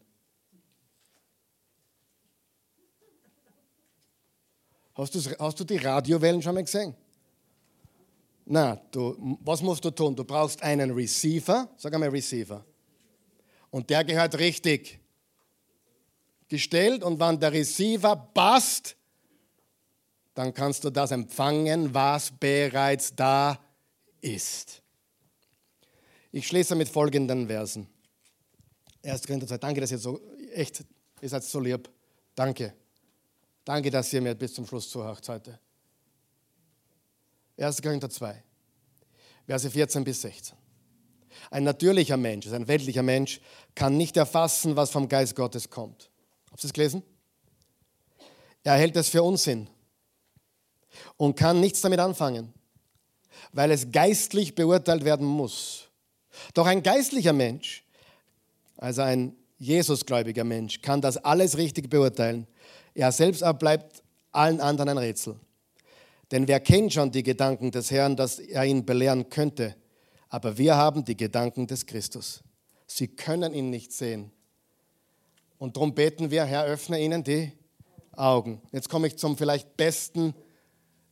Hast, hast du die Radiowellen schon mal gesehen? Na, du, was musst du tun? Du brauchst einen Receiver, sag einmal Receiver. Und der gehört richtig gestellt und wenn der Receiver passt, dann kannst du das empfangen, was bereits da ist. Ich schließe mit folgenden Versen. 1. Korinther 2. Danke, dass ihr so, echt, ihr seid so lieb. Danke. Danke, dass ihr mir bis zum Schluss zuhört heute. 1. Korinther 2, Verse 14 bis 16. Ein natürlicher Mensch, ein weltlicher Mensch, kann nicht erfassen, was vom Geist Gottes kommt. Habt ihr es gelesen? Er hält es für Unsinn und kann nichts damit anfangen, weil es geistlich beurteilt werden muss. Doch ein geistlicher Mensch, also ein Jesusgläubiger Mensch, kann das alles richtig beurteilen. Er selbst aber bleibt allen anderen ein Rätsel. Denn wer kennt schon die Gedanken des Herrn, dass er ihn belehren könnte? Aber wir haben die Gedanken des Christus. Sie können ihn nicht sehen, und darum beten wir, Herr, öffne ihnen die Augen. Jetzt komme ich zum vielleicht besten,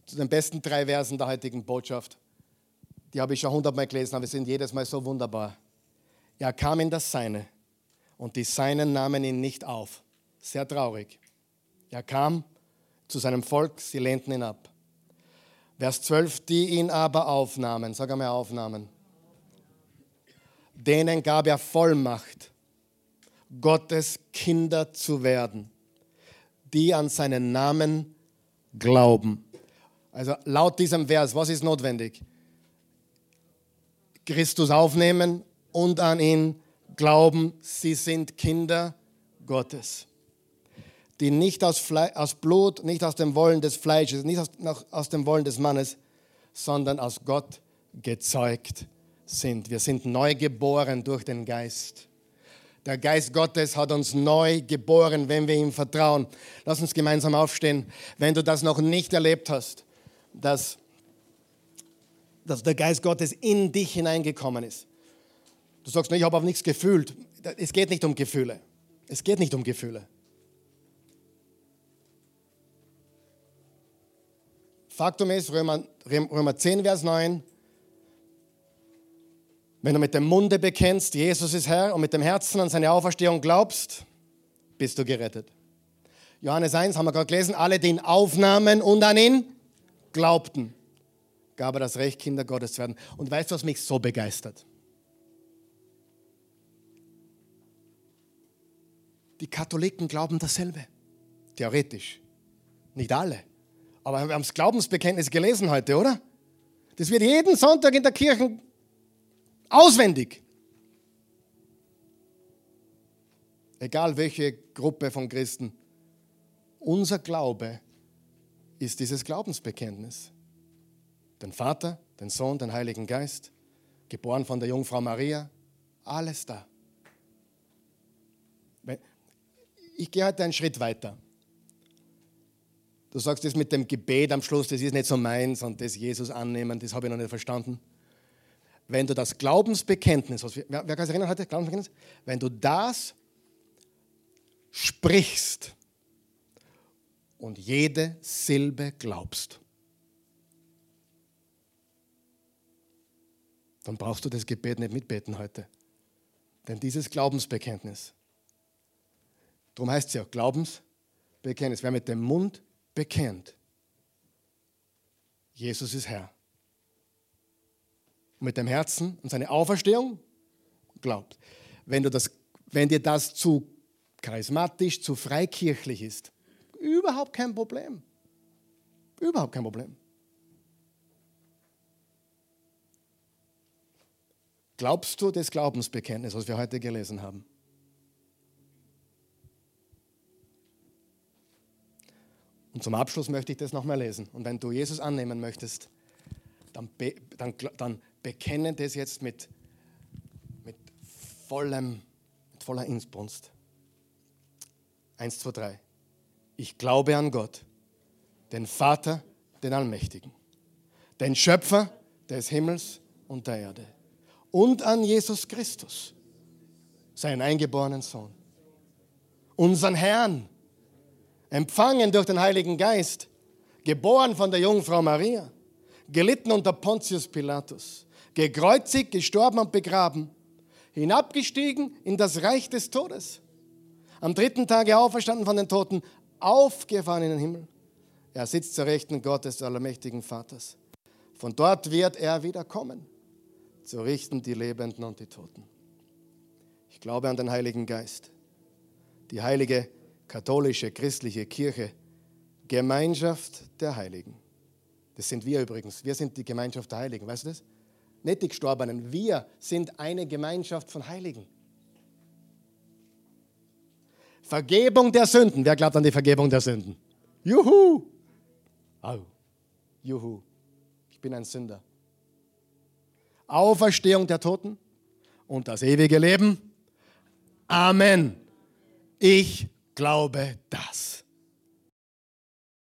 zu den besten drei Versen der heutigen Botschaft. Die habe ich schon hundertmal gelesen, aber sie sind jedes Mal so wunderbar. Er kam in das Seine und die Seinen nahmen ihn nicht auf. Sehr traurig. Er kam zu seinem Volk, sie lehnten ihn ab. Vers 12, die ihn aber aufnahmen, sag einmal aufnahmen, denen gab er Vollmacht Gottes Kinder zu werden, die an seinen Namen glauben. Also laut diesem Vers, was ist notwendig? Christus aufnehmen und an ihn glauben, sie sind Kinder Gottes, die nicht aus, Fle aus Blut, nicht aus dem Wollen des Fleisches, nicht aus, aus dem Wollen des Mannes, sondern aus Gott gezeugt sind. Wir sind neu geboren durch den Geist. Der Geist Gottes hat uns neu geboren, wenn wir ihm vertrauen. Lass uns gemeinsam aufstehen. Wenn du das noch nicht erlebt hast, dass, dass der Geist Gottes in dich hineingekommen ist. Du sagst, ich habe auch nichts gefühlt. Es geht nicht um Gefühle. Es geht nicht um Gefühle. Faktum ist, Römer, Römer 10, Vers 9, wenn du mit dem Munde bekennst, Jesus ist Herr, und mit dem Herzen an seine Auferstehung glaubst, bist du gerettet. Johannes 1 haben wir gerade gelesen, alle, die ihn aufnahmen und an ihn glaubten, gab er das Recht, Kinder Gottes zu werden. Und weißt du, was mich so begeistert? Die Katholiken glauben dasselbe. Theoretisch. Nicht alle. Aber wir haben das Glaubensbekenntnis gelesen heute, oder? Das wird jeden Sonntag in der Kirche Auswendig. Egal welche Gruppe von Christen. Unser Glaube ist dieses Glaubensbekenntnis. Den Vater, den Sohn, den Heiligen Geist, geboren von der Jungfrau Maria, alles da. Ich gehe heute einen Schritt weiter. Du sagst das mit dem Gebet am Schluss, das ist nicht so meins und das Jesus annehmen, das habe ich noch nicht verstanden. Wenn du das Glaubensbekenntnis, was wir, wer, wer kann sich erinnern heute, Glaubensbekenntnis? Wenn du das sprichst und jede Silbe glaubst, dann brauchst du das Gebet nicht mitbeten heute. Denn dieses Glaubensbekenntnis, darum heißt es ja Glaubensbekenntnis, wer mit dem Mund bekennt, Jesus ist Herr. Mit dem Herzen und seine Auferstehung glaubt. Wenn, du das, wenn dir das zu charismatisch, zu freikirchlich ist, überhaupt kein Problem. Überhaupt kein Problem. Glaubst du das Glaubensbekenntnis, was wir heute gelesen haben? Und zum Abschluss möchte ich das nochmal lesen. Und wenn du Jesus annehmen möchtest, dann, dann, dann bekenne das jetzt mit, mit, vollem, mit voller Inbrunst. Eins, zwei, drei. Ich glaube an Gott, den Vater, den Allmächtigen, den Schöpfer des Himmels und der Erde und an Jesus Christus, seinen eingeborenen Sohn, unseren Herrn, empfangen durch den Heiligen Geist, geboren von der Jungfrau Maria, gelitten unter Pontius Pilatus, gekreuzigt, gestorben und begraben, hinabgestiegen in das Reich des Todes, am dritten Tage auferstanden von den Toten, aufgefahren in den Himmel. Er sitzt zur Rechten Gottes, des allmächtigen Vaters. Von dort wird er wiederkommen zu richten die Lebenden und die Toten. Ich glaube an den Heiligen Geist, die heilige katholische christliche Kirche, Gemeinschaft der Heiligen. Das sind wir übrigens. Wir sind die Gemeinschaft der Heiligen. Weißt du das? Nicht die Gestorbenen. Wir sind eine Gemeinschaft von Heiligen. Vergebung der Sünden. Wer glaubt an die Vergebung der Sünden? Juhu! Au. Juhu. Ich bin ein Sünder. Auferstehung der Toten und das ewige Leben. Amen. Ich glaube das.